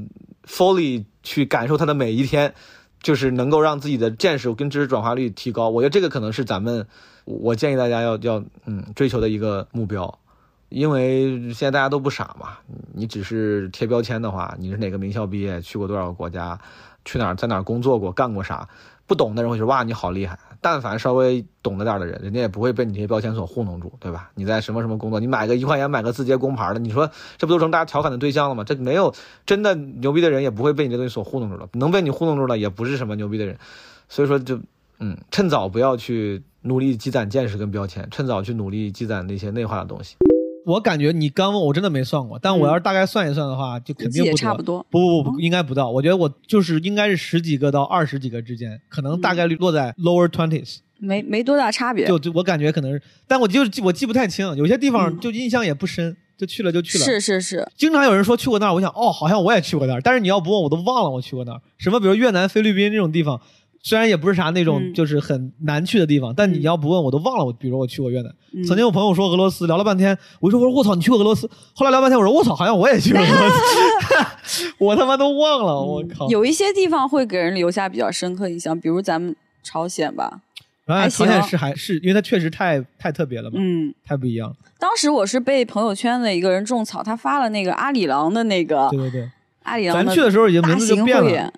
fully 去感受他的每一天，就是能够让自己的见识跟知识转化率提高。我觉得这个可能是咱们，我建议大家要要嗯追求的一个目标。因为现在大家都不傻嘛，你只是贴标签的话，你是哪个名校毕业，去过多少个国家，去哪儿在哪儿工作过，干过啥，不懂的人会说哇你好厉害。但凡稍微懂得点的人，人家也不会被你这些标签所糊弄住，对吧？你在什么什么工作，你买个一块钱买个字节工牌的，你说这不都成大家调侃的对象了吗？这没有真的牛逼的人，也不会被你这东西所糊弄住了。能被你糊弄住了，也不是什么牛逼的人。所以说就嗯，趁早不要去努力积攒见识跟标签，趁早去努力积攒那些内化的东西。我感觉你刚问我真的没算过，但我要是大概算一算的话，就肯定不差不多不不不应该不到。我觉得我就是应该是十几个到二十几个之间，可能大概率落在 lower twenties。没没多大差别。就就我感觉可能是，但我就是记我记不太清，有些地方嗯就印象也不深，就去了就去了。是是是，经常有人说去过那儿，我想哦，好像我也去过那儿，但是你要不问我都忘了我去过那儿。什么比如越南、菲律宾这种地方，虽然也不是啥那种嗯就是很难去的地方，但你嗯要不问我都忘了我，比如我去过越南。嗯曾经有朋友说俄罗斯，聊了半天，我就说我说我操，你去过俄罗斯？后来聊半天，我说我操，好像我也去过俄罗斯，[laughs] 我他妈都忘了，我靠。嗯有一些地方会给人留下比较深刻印象，比如咱们朝鲜吧。还然后朝鲜是还是因为它确实太太特别了嘛，嗯，太不一样了。当时我是被朋友圈的一个人种草，他发了那个阿里郎的那个对对对，阿里郎的咱去的时候已经名字就变了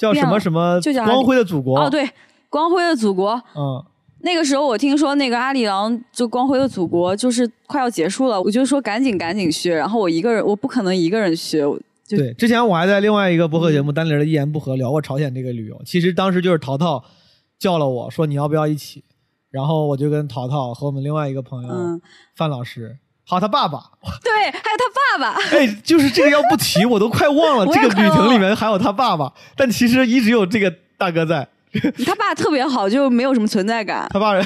叫什么什么就叫光辉的祖国。哦，，对，光辉的祖国。嗯，那个时候我听说那个阿里郎就光辉的祖国就是快要结束了，我就说赶紧赶紧去，然后我一个人我不可能一个人去，对，之前我还在另外一个播客嗯节目《单林的一言不合》聊过朝鲜这个旅游。其实当时就是淘淘叫了我说你要不要一起，然后我就跟淘淘和我们另外一个朋友、嗯，范老师，还有他爸爸，对，还有他爸爸，[laughs] 哎，就是这个要不提我都快忘了，[laughs] 这个旅程里面还有他爸爸，但其实一直有这个大哥在。[laughs] 他爸特别好，就没有什么存在感。他爸人，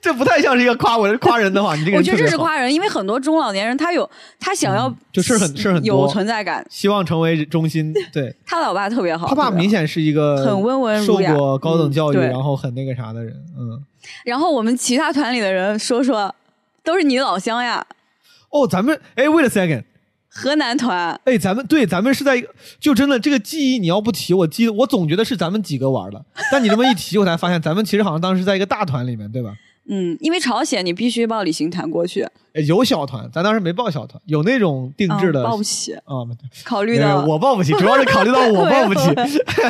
这不太像是一个夸我，夸人的话，你这个我觉得。这是夸人，因为很多中老年人他有他想要、嗯就事很事很有存在感，希望成为中心，对。他老爸特别好，他爸明显是一个很温文受儒雅过高等教育，然后很那个啥的人，嗯。然后我们其他团里的人说说，都是你老乡呀，哦，咱们哎，wait a second，河南团。哎，咱们对，咱们是在一个，就真的这个记忆，你要不提，我记得我总觉得是咱们几个玩的，但你这么一提，我才发现咱们其实好像当时在一个大团里面，对吧？嗯，因为朝鲜你必须报旅行团过去，哎有小团，咱当时没报小团，有那种定制的嗯、报不起，啊，考虑没有到我报不起，主要是考虑到我报不起。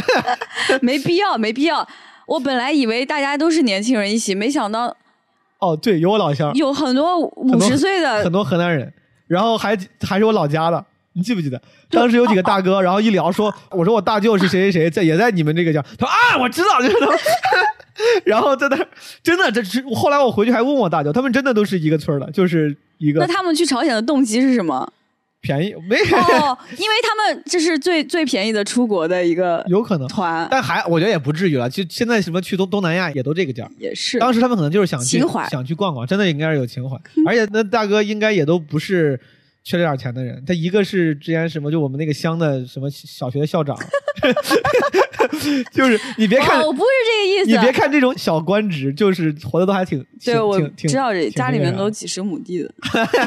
[laughs] 没必要，没必要。我本来以为大家都是年轻人一起，没想到哦，对，有我老乡，有很多五多十岁的很多河南人，然后还还是我老家的。你记不记得当时有几个大哥，然后一聊说，我说我大舅是谁谁谁，在也在你们这个家。他说啊，我知道，就是他们。[laughs] 然后在那儿真的，这是后来我回去还问我大舅，他们真的都是一个村儿的，就是一个那他们去朝鲜的动机是什么？便宜没、哦，[laughs] 因为他们这是最最便宜的出国的一个有可能，团，但还我觉得也不至于了。就现在什么去东东南亚也都这个价。也是当时他们可能就是想去情怀想去逛逛，真的应该是有情怀。而且那大哥应该也都不是缺这点钱的人，他一个是之前什么就我们那个乡的什么小学的校长，[laughs] 就是你别看、哦，我不是这个意思。你别看这种小官职，就是活的都还挺挺对，我知道这家里面都几十亩地的，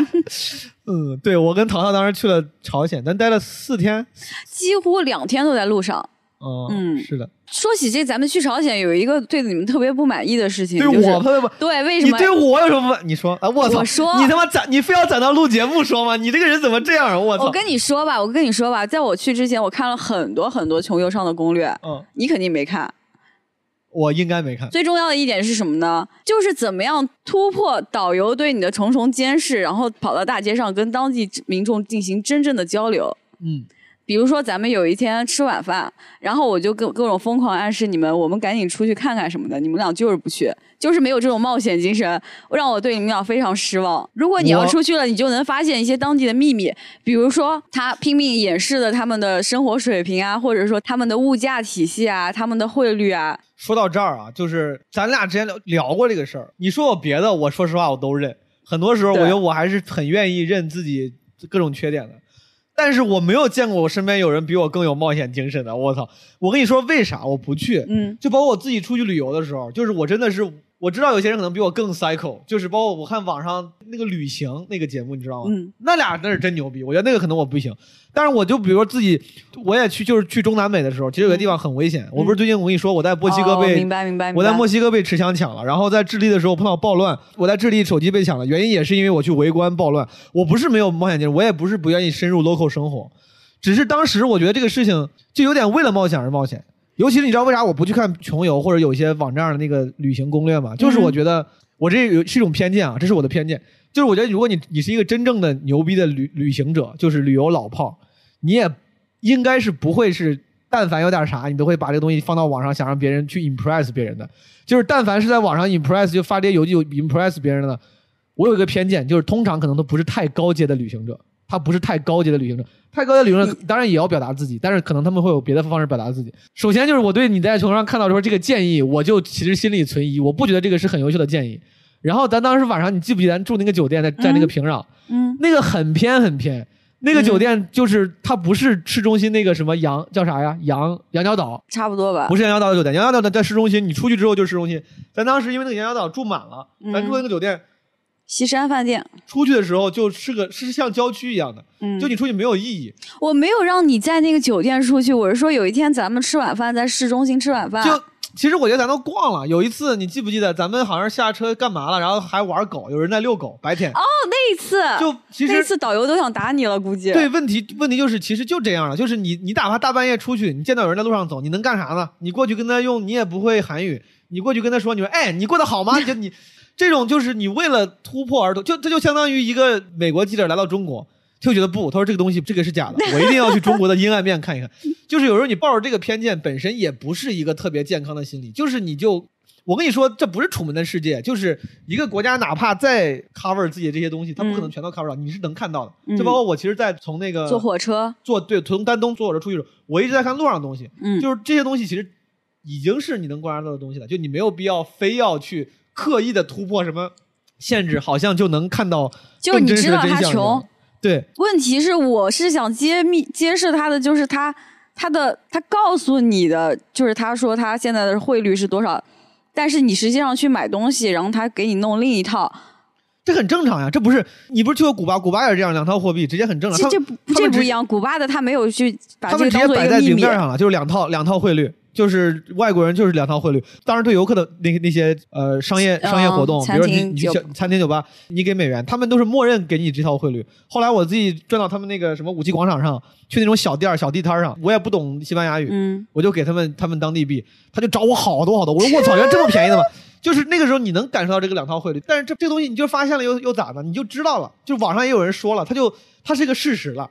[laughs] 嗯，对我跟淘淘当时去了朝鲜，咱待了四天。几乎两天都在路上。哦，嗯是的，说起这，咱们去朝鲜有一个对你们特别不满意的事情，对就是我特别不。对，为什么？你对我有什么不满？你说啊！我操！我说你他妈攒，你非要攒到录节目说吗？你这个人怎么这样啊？我操！我跟你说吧，我跟你说吧，在我去之前，我看了很多很多穷游上的攻略，嗯，你肯定没看。我应该没看。最重要的一点是什么呢？就是怎么样突破导游对你的重重监视，然后跑到大街上跟当地民众进行真正的交流。嗯，比如说，咱们有一天吃晚饭，然后我就各各种疯狂暗示你们，我们赶紧出去看看什么的，你们俩就是不去，就是没有这种冒险精神，让我对你们俩非常失望。如果你要出去了，你就能发现一些当地的秘密，比如说他拼命掩饰的他们的生活水平啊，或者说他们的物价体系啊，他们的汇率啊，说到这儿啊，就是咱俩之前聊聊过这个事儿。你说我别的，我说实话我都认。很多时候，我觉得我还是很愿意认自己各种缺点的。但是我没有见过我身边有人比我更有冒险精神的。我操！我跟你说为啥我不去？嗯，就包括我自己出去旅游的时候，就是我真的是我知道有些人可能比我更 psycho，就是包括我看网上那个旅行那个节目，你知道吗？嗯那俩那是真牛逼，我觉得那个可能我不行。但是我就比如说自己，我也去就是去中南美的时候，其实有个地方很危险。我不是最近我跟你说我在墨西哥哦被、明白明白明白，我在墨西哥被持枪抢了，然后在智利的时候碰到暴乱，我在智利手机被抢了，原因也是因为我去围观暴乱。我不是没有冒险精神，我也不是不愿意深入 local 生活，只是当时我觉得这个事情就有点为了冒险而冒险。尤其是你知道为啥我不去看穷游或者有一些网站的那个旅行攻略吗？就是我觉得我这有是一种偏见啊，这是我的偏见。就是我觉得如果你你是一个真正的牛逼的旅旅行者，就是旅游老炮，你也应该是不会是，但凡有点啥，你都会把这个东西放到网上，想让别人去 impress 别人的。就是但凡是在网上 impress 就发这些游记 impress 别人的，我有一个偏见，就是通常可能都不是太高阶的旅行者，他不是太高阶的旅行者，太高阶的理论当然也要表达自己，但是可能他们会有别的方式表达自己。首先就是我对你在球上看到说这个建议，我就其实心里存疑，我不觉得这个是很优秀的建议。然后咱当时晚上，你记不记得咱住那个酒店在在那个平壤，嗯，那个很偏很偏，那个酒店就是它不是市中心那个什么羊叫啥呀？羊羊角岛，差不多吧。不是羊角岛的酒店，羊角岛在市中心，你出去之后就是市中心。咱当时因为那个羊角岛住满了，咱住那个酒店，西山饭店，出去的时候就是个是像郊区一样的，嗯，就你出去没有意义。我没有让你在那个酒店出去，我是说有一天咱们吃晚饭在市中心吃晚饭。就其实我觉得咱都逛了。有一次你记不记得咱们好像下车干嘛了，然后还玩狗，有人在遛狗，白天。哦，那一次就其实那次导游都想打你了，估计。对，问题问题就是其实就这样了，就是你你哪怕大半夜出去，你见到有人在路上走，你能干啥呢？你过去跟他用，你也不会韩语，你过去跟他说，你说哎，你过得好吗？就你这种就是你为了突破而突，就这就相当于一个美国记者来到中国。就觉得不，他说这个东西这个是假的，我一定要去中国的阴暗面看一看。[laughs] 就是有时候你抱着这个偏见，本身也不是一个特别健康的心理。就是你就，我跟你说，这不是楚门的世界，就是一个国家哪怕再 cover 自己的这些东西，它不可能全都 cover 到，你是能看到的。就包括我其实，在从那个坐火车，坐对从丹东坐火车出去的时候，我一直在看路上的东西，嗯，就是这些东西其实已经是你能观察到的东西了，就你没有必要非要去刻意的突破什么限制，好像就能看到就你知道他穷。对，问题是我是想揭秘揭示他的，就是他他的他告诉你的，就是他说他现在的汇率是多少，但是你实际上去买东西，然后他给你弄另一套，这很正常呀。这不是你不是去过古巴，古巴也是这样两套货币，直接很正常。这这这不一样，古巴的他没有去把这个当做一个明面上了，就是两套两套汇率。就是外国人就是两套汇率，当然对游客的那那些呃商业商业活动，比如你你去餐厅酒吧，你给美元，他们都是默认给你这套汇率。后来我自己转到他们那个什么五七广场上去那种小店小地摊上，我也不懂西班牙语，嗯，我就给他们他们当地币，他就找我好多好多。我说我操，原来这么便宜的吗？就是那个时候你能感受到这个两套汇率，但是这这东西你就发现了又又咋的？你就知道了，就网上也有人说了，他就它是一个事实了。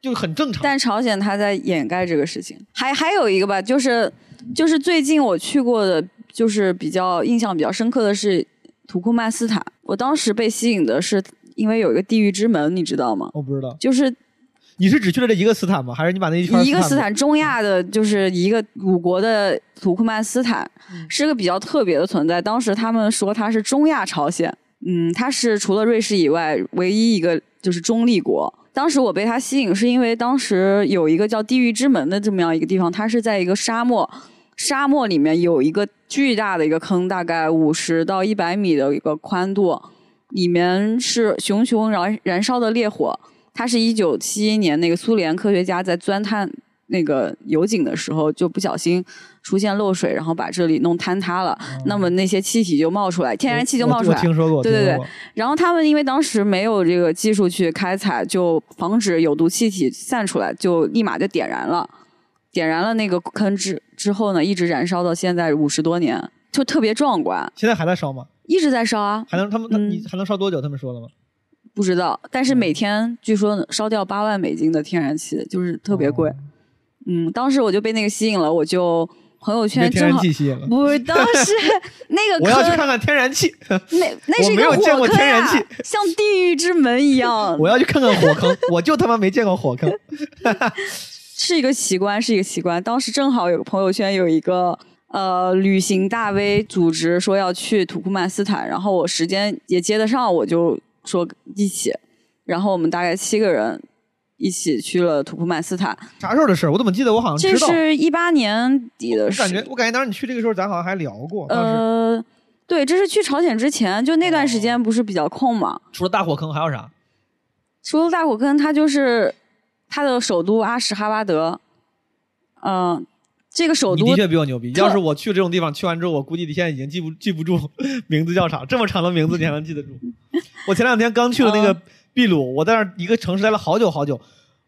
就很正常，但朝鲜他在掩盖这个事情。还还有一个吧，就是就是最近我去过的，就是比较印象比较深刻的是土库曼斯坦。我当时被吸引的是因为有一个地狱之门，你知道吗？我不知道。就是你是只去了这一个斯坦吗？还是你把那一圈一个斯坦中亚的，就是一个五国的土库曼斯坦，是个比较特别的存在。当时他们说它是中亚朝鲜，嗯，它是除了瑞士以外唯一一个就是中立国。当时我被它吸引，是因为当时有一个叫地狱之门的这么样一个地方，它是在一个沙漠，沙漠里面有一个巨大的一个坑，大概五十到一百米的一个宽度，里面是熊熊燃燃烧的烈火。它是一九七一年那个苏联科学家在钻探那个油井的时候就不小心。出现漏水，然后把这里弄坍塌了，那么那些气体就冒出来，天然气就冒出来。听说过，对对对。然后他们因为当时没有这个技术去开采，就防止有毒气体散出来，就立马就点燃了。点燃了那个坑之之后呢，一直燃烧到现在五十多年，就特别壮观。现在还在烧吗？一直在烧啊。还能他们他你还能烧多久？他们说了吗？不知道，但是每天据说烧掉八万美金的天然气，就是特别贵。嗯，当时我就被那个吸引了，我就。朋友圈正好不是 [laughs] 当时 [laughs] 那个我要去看看天然气，[laughs] 那那是一个火坑呀，像地狱之门一样。我要去看看火坑，我就他妈没见过火坑。是一个奇观，是一个奇观。当时正好有个朋友圈有一个呃旅行大 V 组织说要去土库曼斯坦，然后我时间也接得上，我就说一起，然后我们大概七个人。一起去了土库曼斯坦，啥时候的事儿？我怎么记得我好像这是一八年底的事。我感觉，我感觉当时你去这个时候，咱好像还聊过。呃，对，这是去朝鲜之前，就那段时间不是比较空嘛？除了大火坑还有啥？除了大火坑，它就是它的首都阿什哈巴德。嗯，这个首都的确比我牛逼。要是我去这种地方，去完之后，我估计你现在已经记不记不住 [laughs] 名字叫啥，这么长的名字你还能记得住？我前两天刚去了那个。秘鲁，我在那一个城市待了好久好久，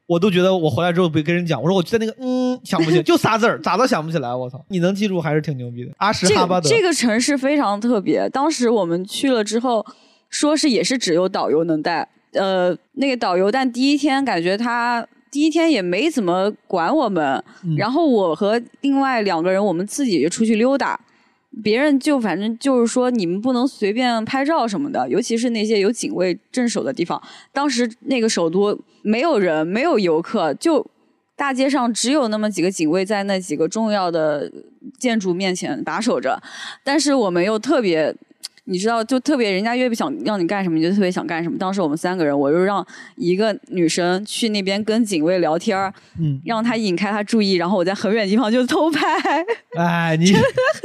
我都觉得我回来之后被跟人讲，我说我在那个嗯想不起，[laughs] 就仨字儿，咋都想不起来。我操，你能记住还是挺牛逼的。阿什哈巴德这个城市非常特别，当时我们去了之后，说是也是只有导游能带，呃，那个导游，但第一天感觉他第一天也没怎么管我们，然后我和另外两个人我们自己就出去溜达，别人就反正就是说你们不能随便拍照什么的，尤其是那些有警卫镇守的地方。当时那个首都没有人，没有游客，就大街上只有那么几个警卫在那几个重要的建筑面前把守着，但是我们又特别。你知道，就特别人家越不想让你干什么，你就特别想干什么。当时我们三个人，我就让一个女生去那边跟警卫聊天儿，嗯，让他引开他注意，然后我在很远地方就偷拍。[laughs] 哎，你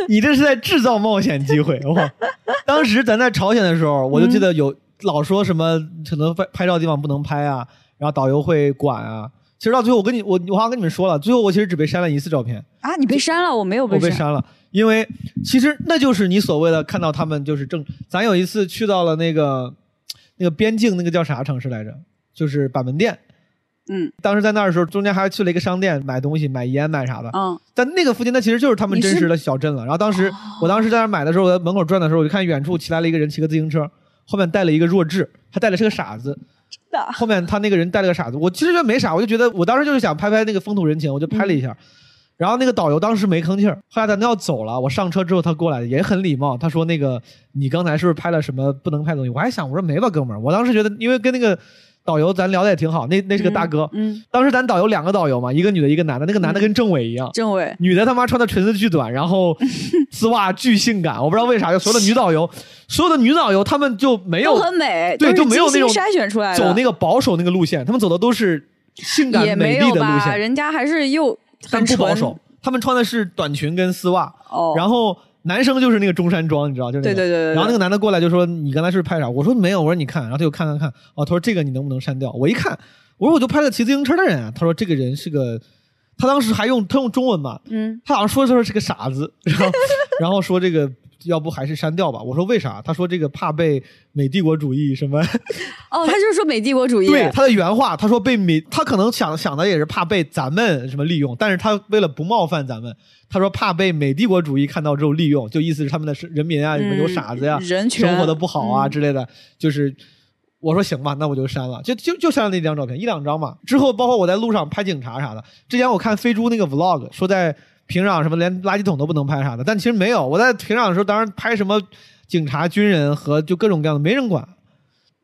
你这是在制造冒险机会哇！[laughs] 当时咱在朝鲜的时候，我就记得有老说什么可能拍拍照地方不能拍啊，然后导游会管啊。其实到最后，我跟你我我好像跟你们说了，最后我其实只被删了一次照片，啊，你被删了，我没有我被删了，因为其实那就是你所谓的看到他们就是正。咱有一次去到了那个那个边境那个叫啥城市来着？就是板门店。嗯当时在那儿的时候，中间还去了一个商店买东西，买烟买啥的。嗯但那个附近，那其实就是他们真实的小镇了。然后当时我当时在那儿买的时候，我在门口转的时候，我就看远处骑来了一个人骑个自行车，后面带了一个弱智，他带的是个傻子。真的后面他那个人带了个傻子，我其实觉得没啥，我就觉得我当时就是想拍拍那个风土人情，我就拍了一下。然后那个导游当时没吭气儿，后来咱都要走了，我上车之后他过来也很礼貌，他说那个你刚才是不是拍了什么不能拍的东西？我还想我说没吧，哥们儿，我当时觉得因为跟那个导游咱聊的也挺好，那那是个大哥，嗯，当时咱导游两个导游嘛，一个女的，一个男的，那个男的跟政委一样，政委女的他妈穿的裙子巨短，然后 [laughs] 丝袜巨性感，我不知道为啥，就所有的女导游，所有的女导游她们就没有都很美，对就没有那种筛选出来，走那个保守那个路线，他们走的都是性感也美丽的路线，人家还是又但不保守。他们穿的是短裙跟丝袜，哦，然后男生就是那个中山装，你知道，就是那个对对对然后那个男的过来就说：“你刚才是不是拍啥？”我说：“没有。”我说：“你看。”然后他就看看看，哦，他说：“这个你能不能删掉？”我一看，我说：“我就拍了骑自行车的人啊。”他说：“这个人是个，他当时还用他用中文嘛，嗯，他好像说的是个傻子，然后 [laughs] 然后说这个要不还是删掉吧。我说为啥？他说这个怕被美帝国主义什么。[laughs] 哦，他就是说美帝国主义，对他的原话，他说被美，他可能想想的也是怕被咱们什么利用，但是他为了不冒犯咱们，他说怕被美帝国主义看到之后利用，就意思是他们的人民啊，什么有傻子呀，生活的不好啊嗯之类的，就是。我说行吧，那我就删了，就就就删了那张照片，一两张嘛。之后包括我在路上拍警察啥的，之前我看飞猪那个 vlog 说在平壤什么连垃圾桶都不能拍啥的，但其实没有。我在平壤的时候，当然拍什么警察、军人和就各种各样的，没人管。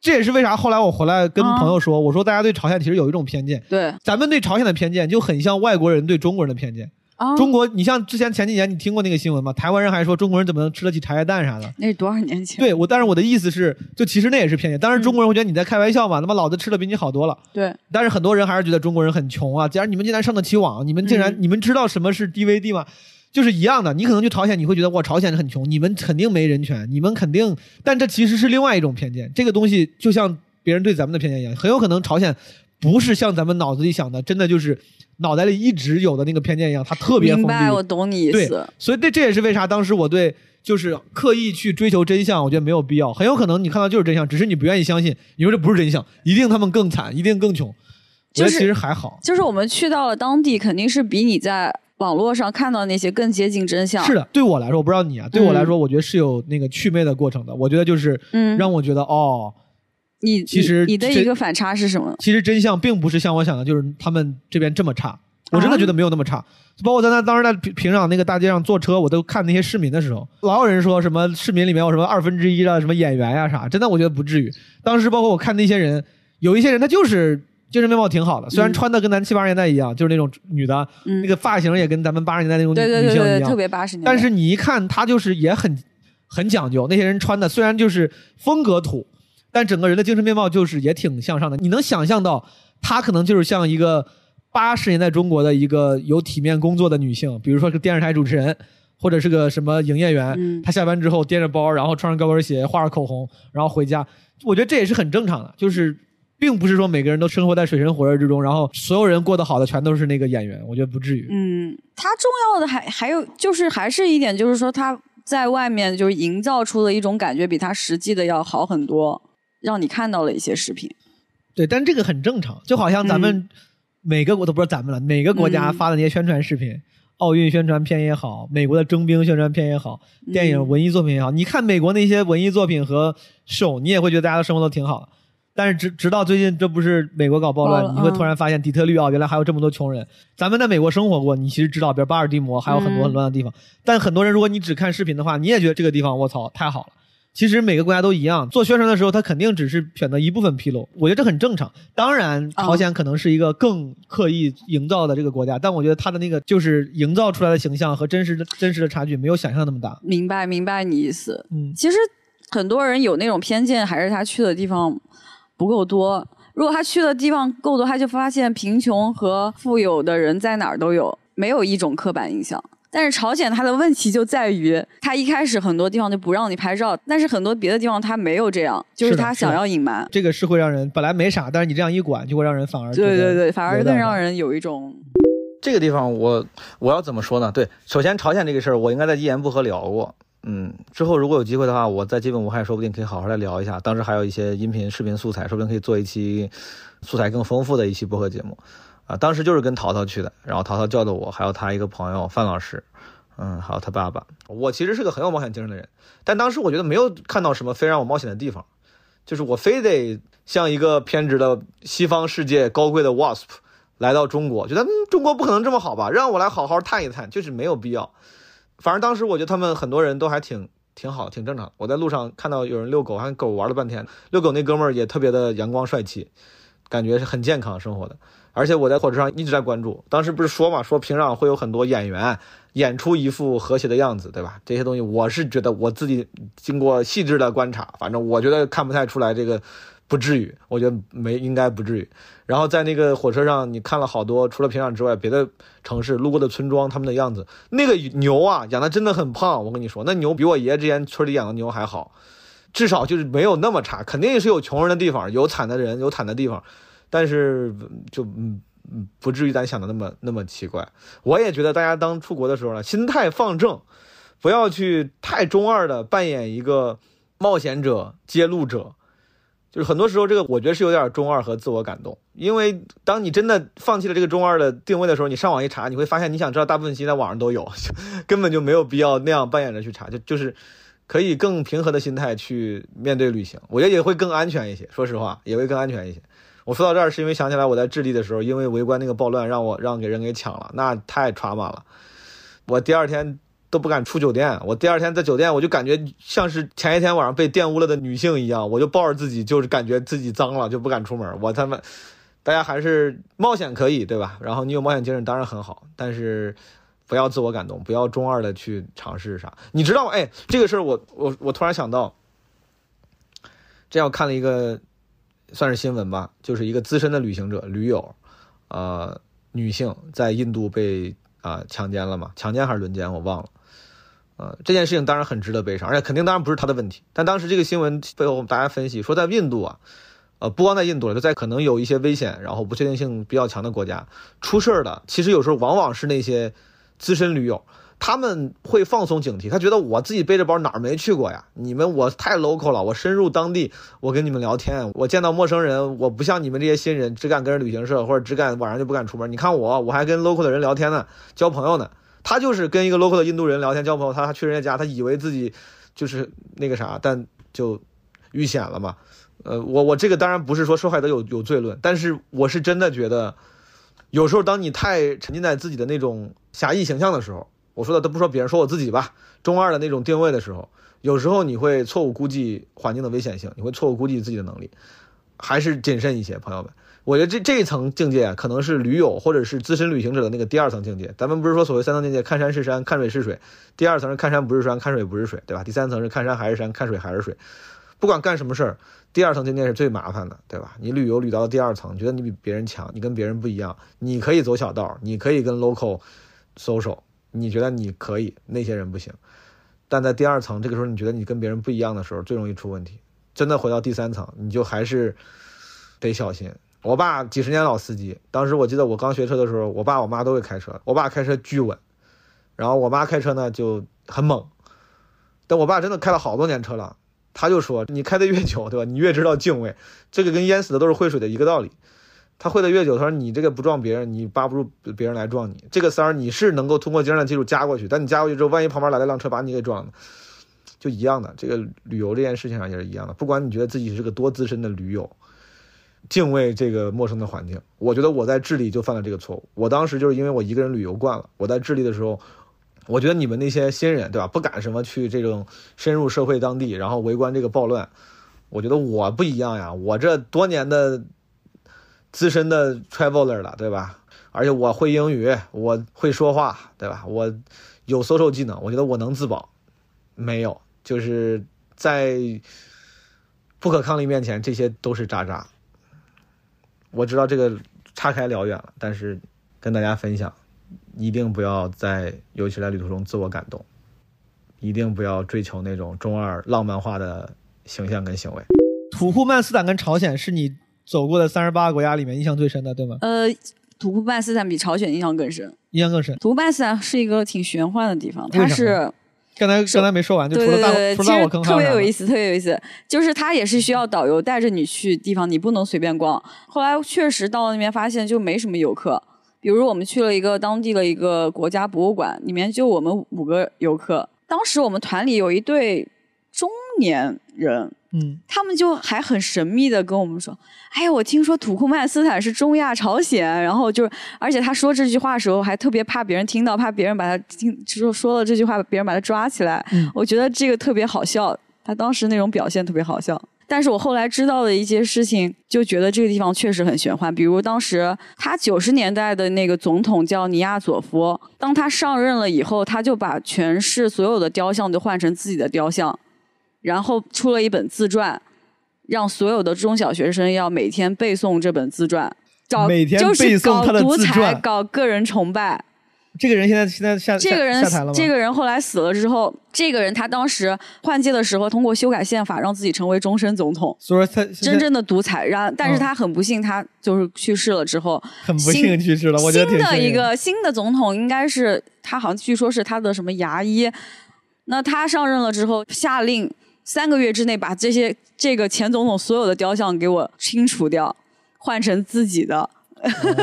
这也是为啥后来我回来跟朋友说，我说大家对朝鲜其实有一种偏见，对咱们对朝鲜的偏见就很像外国人对中国人的偏见。啊，中国，你像之前前几年你听过那个新闻吗？台湾人还说中国人怎么能吃得起茶叶蛋啥的。那是多少年前？对我，但是我的意思是，就其实那也是偏见。当然，中国人会觉得你在开玩笑嘛，他妈老子吃的比你好多了。对但是很多人还是觉得中国人很穷啊，既然你们竟然上得起网，你们竟然、嗯你们知道什么是 DVD 吗？就是一样的，你可能去朝鲜，你会觉得哇，朝鲜人很穷，你们肯定没人权，你们肯定，但这其实是另外一种偏见。这个东西就像别人对咱们的偏见一样，很有可能朝鲜不是像咱们脑子里想的，真的就是脑袋里一直有的那个偏见一样，他特别封明白，我懂你意对思。，所以这这也是为啥当时我对就是刻意去追求真相，我觉得没有必要。很有可能你看到就是真相，只是你不愿意相信。你说这不是真相，一定他们更惨，一定更穷。其实还好。就是我们去到了当地，肯定是比你在网络上看到那些更接近真相。是的，对我来说，我不知道你啊，对我来说，我觉得是有那个祛魅的过程的。我觉得就是嗯让我觉得哦，你其实你你的一个反差是什么？其实真相并不是像我想的，就是他们这边这么差。我真的觉得没有那么差。包括在那当时在平平壤那个大街上坐车，我都看那些市民的时候，老有人说什么市民里面有什么二分之一的什么演员呀、啥，真的我觉得不至于。当时包括我看那些人，有一些人他就是精神面貌挺好的，虽然嗯穿的跟咱七八十年代一样，就是那种女的，嗯那个发型也跟咱们八十年代那种对对对对，女性一样特。别八十年代。但是你一看，他就是也很很讲究。那些人穿的虽然就是风格土，但整个人的精神面貌就是也挺向上的。你能想象到，她可能就是像一个八十年代中国的一个有体面工作的女性，比如说是电视台主持人，或者是个什么营业员。嗯她下班之后掂着包，然后穿上高跟鞋，画着口红，然后回家。我觉得这也是很正常的，就是。并不是说每个人都生活在水深火热之中，然后所有人过得好的全都是那个演员，我觉得不至于。嗯，她重要的还还有就是还是一点，就是说她在外面就是营造出的一种感觉，比她实际的要好很多，让你看到了一些视频。对，但这个很正常，就好像咱们每个国都不是咱们了，每个国家嗯发的那些宣传视频，奥运宣传片也好，美国的征兵宣传片也好，电影嗯文艺作品也好，你看美国那些文艺作品和手，你也会觉得大家的生活都挺好的。但是直直到最近，这不是美国搞暴乱，你会突然发现底特律啊，原来还有这么多穷人。咱们在美国生活过，你其实知道，比如巴尔的摩还有很多嗯很乱的地方。但很多人，如果你只看视频的话，你也觉得这个地方我操太好了。其实每个国家都一样，做宣传的时候，他肯定只是选择一部分披露，我觉得这很正常。当然，朝鲜可能是一个更刻意营造的这个国家，但我觉得他的那个就是营造出来的形象和真实的真实的差距没有想象那么大。明白明白你意思。嗯，其实很多人有那种偏见，还是他去的地方不够多。如果他去的地方够多，他就发现贫穷和富有的人在哪儿都有，没有一种刻板印象。但是朝鲜它的问题就在于，它一开始很多地方就不让你拍照，但是很多别的地方它没有这样，就是它想要隐瞒。这个是会让人本来没啥，但是你这样一管，就会让人反而对对对，反而更让人有一种这个地方我我要怎么说呢？对，首先朝鲜这个事儿，我应该在一言不合聊过。嗯，之后如果有机会的话，我在基本无害，说不定可以好好来聊一下。当时还有一些音频、视频素材，说不定可以做一期素材更丰富的一期播客节目。当时就是跟淘淘去的，然后淘淘叫的我，还有他一个朋友范老师，嗯，还有他爸爸。我其实是个很有冒险精神的人，但当时我觉得没有看到什么非让我冒险的地方，就是我非得像一个偏执的西方世界高贵的 wasp 来到中国，觉得嗯中国不可能这么好吧，让我来好好探一探，就是没有必要。反正当时我觉得他们很多人都还挺挺好，挺正常。我在路上看到有人遛狗，还跟狗玩了半天，遛狗那哥们儿也特别的阳光帅气，感觉是很健康生活的。而且我在火车上一直在关注，当时不是说嘛，说平壤会有很多演员演出一副和谐的样子，对吧？这些东西我是觉得我自己经过细致的观察，反正我觉得看不太出来这个不至于，我觉得没应该不至于。然后在那个火车上，你看了好多除了平壤之外别的城市路过的村庄，他们的样子，那个牛啊养的真的很胖，我跟你说，那牛比我爷爷之前村里养的牛还好，至少就是没有那么差，肯定是有穷人的地方，有惨的人，有惨的地方，但是就嗯。嗯，不至于咱想的那么那么奇怪。我也觉得大家当出国的时候呢，心态放正，不要去太中二的扮演一个冒险者、揭露者。就是很多时候，这个我觉得是有点中二和自我感动。因为当你真的放弃了这个中二的定位的时候，你上网一查，你会发现你想知道大部分信息在网上都有，[laughs] 根本就没有必要那样扮演着去查。就就是可以更平和的心态去面对旅行，我觉得也会更安全一些。说实话，也会更安全一些。我说到这儿是因为想起来我在智利的时候，因为围观那个暴乱，让我让给人给抢了，那太 trauma 了。我第二天都不敢出酒店，我第二天在酒店我就感觉像是前一天晚上被玷污了的女性一样，我就抱着自己，就是感觉自己脏了，就不敢出门。我他妈，大家还是冒险可以对吧？然后你有冒险精神当然很好，但是不要自我感动，不要中二的去尝试啥。你知道吗？哎，这个事儿我我我突然想到，这样我看了一个。算是新闻吧，就是一个资深的旅行者驴友，呃，女性在印度被啊、强奸了嘛？强奸还是轮奸我忘了。呃，这件事情当然很值得悲伤，而且肯定当然不是他的问题。但当时这个新闻背后，大家分析说，在印度啊，呃，不光在印度了，就在可能有一些危险，然后不确定性比较强的国家出事儿的，其实有时候往往是那些资深驴友。他们会放松警惕，他觉得我自己背着包哪儿没去过呀？你们我太 local 了，我深入当地，我跟你们聊天，我见到陌生人，我不像你们这些新人，只敢跟着旅行社或者只敢晚上就不敢出门。你看我，我还跟 local 的人聊天呢，交朋友呢。他就是跟一个 local 的印度人聊天交朋友，他他去人家家，他以为自己就是那个啥，但就遇险了嘛。呃，我我这个当然不是说受害者有有罪论，但是我是真的觉得，有时候当你太沉浸在自己的那种侠义形象的时候。我说的都不说别人，说我自己吧。中二的那种定位的时候，有时候你会错误估计环境的危险性，你会错误估计自己的能力，还是谨慎一些，朋友们。我觉得这这一层境界可能是驴友或者是资深旅行者的那个第二层境界。咱们不是说所谓三层境界，看山是山，看水是水。第二层是看山不是山，看水不是水，对吧？第三层是看山还是山，看水还是水。不管干什么事儿，第二层境界是最麻烦的，对吧？你旅游旅到第二层，觉得你比别人强，你跟别人不一样，你可以走小道，你可以跟 local social。你觉得你可以，那些人不行，但在第二层，这个时候你觉得你跟别人不一样的时候，最容易出问题。真的回到第三层，你就还是得小心。我爸几十年老司机，当时我记得我刚学车的时候，我爸我妈都会开车，我爸开车巨稳，然后我妈开车呢就很猛。但我爸真的开了好多年车了，他就说你开的越久，对吧？你越知道敬畏，这个跟淹死的都是会水的一个道理。他会的越久，他说你这个不撞别人，你扒不住别人来撞你。这个三儿你是能够通过精算技术加过去，但你加过去之后，万一旁边来了辆车把你给撞了，就一样的。这个旅游这件事情上也是一样的，不管你觉得自己是个多资深的驴友，敬畏这个陌生的环境。我觉得我在智利就犯了这个错误。我当时就是因为我一个人旅游惯了，我在智利的时候，我觉得你们那些新人对吧，不敢什么去这种深入社会当地，然后围观这个暴乱。我觉得我不一样呀，我这多年的资深的 traveler 了，对吧？而且我会英语，我会说话，对吧？我有 social 技能，我觉得我能自保。没有，就是在不可抗力面前，这些都是渣渣。我知道这个岔开聊远了，但是跟大家分享，一定不要在尤其在旅途中自我感动，一定不要追求那种中二浪漫化的形象跟行为。土库曼斯坦跟朝鲜是你走过的三十八个国家里面印象最深的，对吗？呃，土库曼斯坦比朝鲜印象更深。印象更深。土库曼斯坦是一个挺玄幻的地方，它是。刚才刚才没说完，就除了大除了大火实特别有意思，特别有意思。就是它也是需要导游带着你去地方，你不能随便逛。后来确实到了那边，发现就没什么游客。比如我们去了一个当地的一个国家博物馆，里面就我们五个游客。当时我们团里有一对中年人，嗯，他们就还很神秘的跟我们说：“哎呀，我听说土库曼斯坦是中亚朝鲜。”然后就是，而且他说这句话的时候还特别怕别人听到，怕别人把他听说说了这句话，别人把他抓起来。嗯我觉得这个特别好笑，他当时那种表现特别好笑。但是我后来知道的一些事情，就觉得这个地方确实很玄幻。比如当时他九十年代的那个总统叫尼亚佐夫，当他上任了以后，他就把全市所有的雕像都换成自己的雕像，然后出了一本自传，让所有的中小学生要每天背诵这本自传，搞每天就是背诵他的搞独裁，自传搞个人崇拜。这个人现在现在下下这个人？这个人后来死了之后，这个人他当时换届的时候，通过修改宪法让自己成为终身总统，所以说他真正的独裁。然但是嗯他很不幸，他就是去世了之后，很不幸去世了，我觉得新的一个新的总统应该是他，好像据说是他的什么牙医。那他上任了之后，下令三个月之内把这些这个前总统所有的雕像给我清除掉，换成自己的。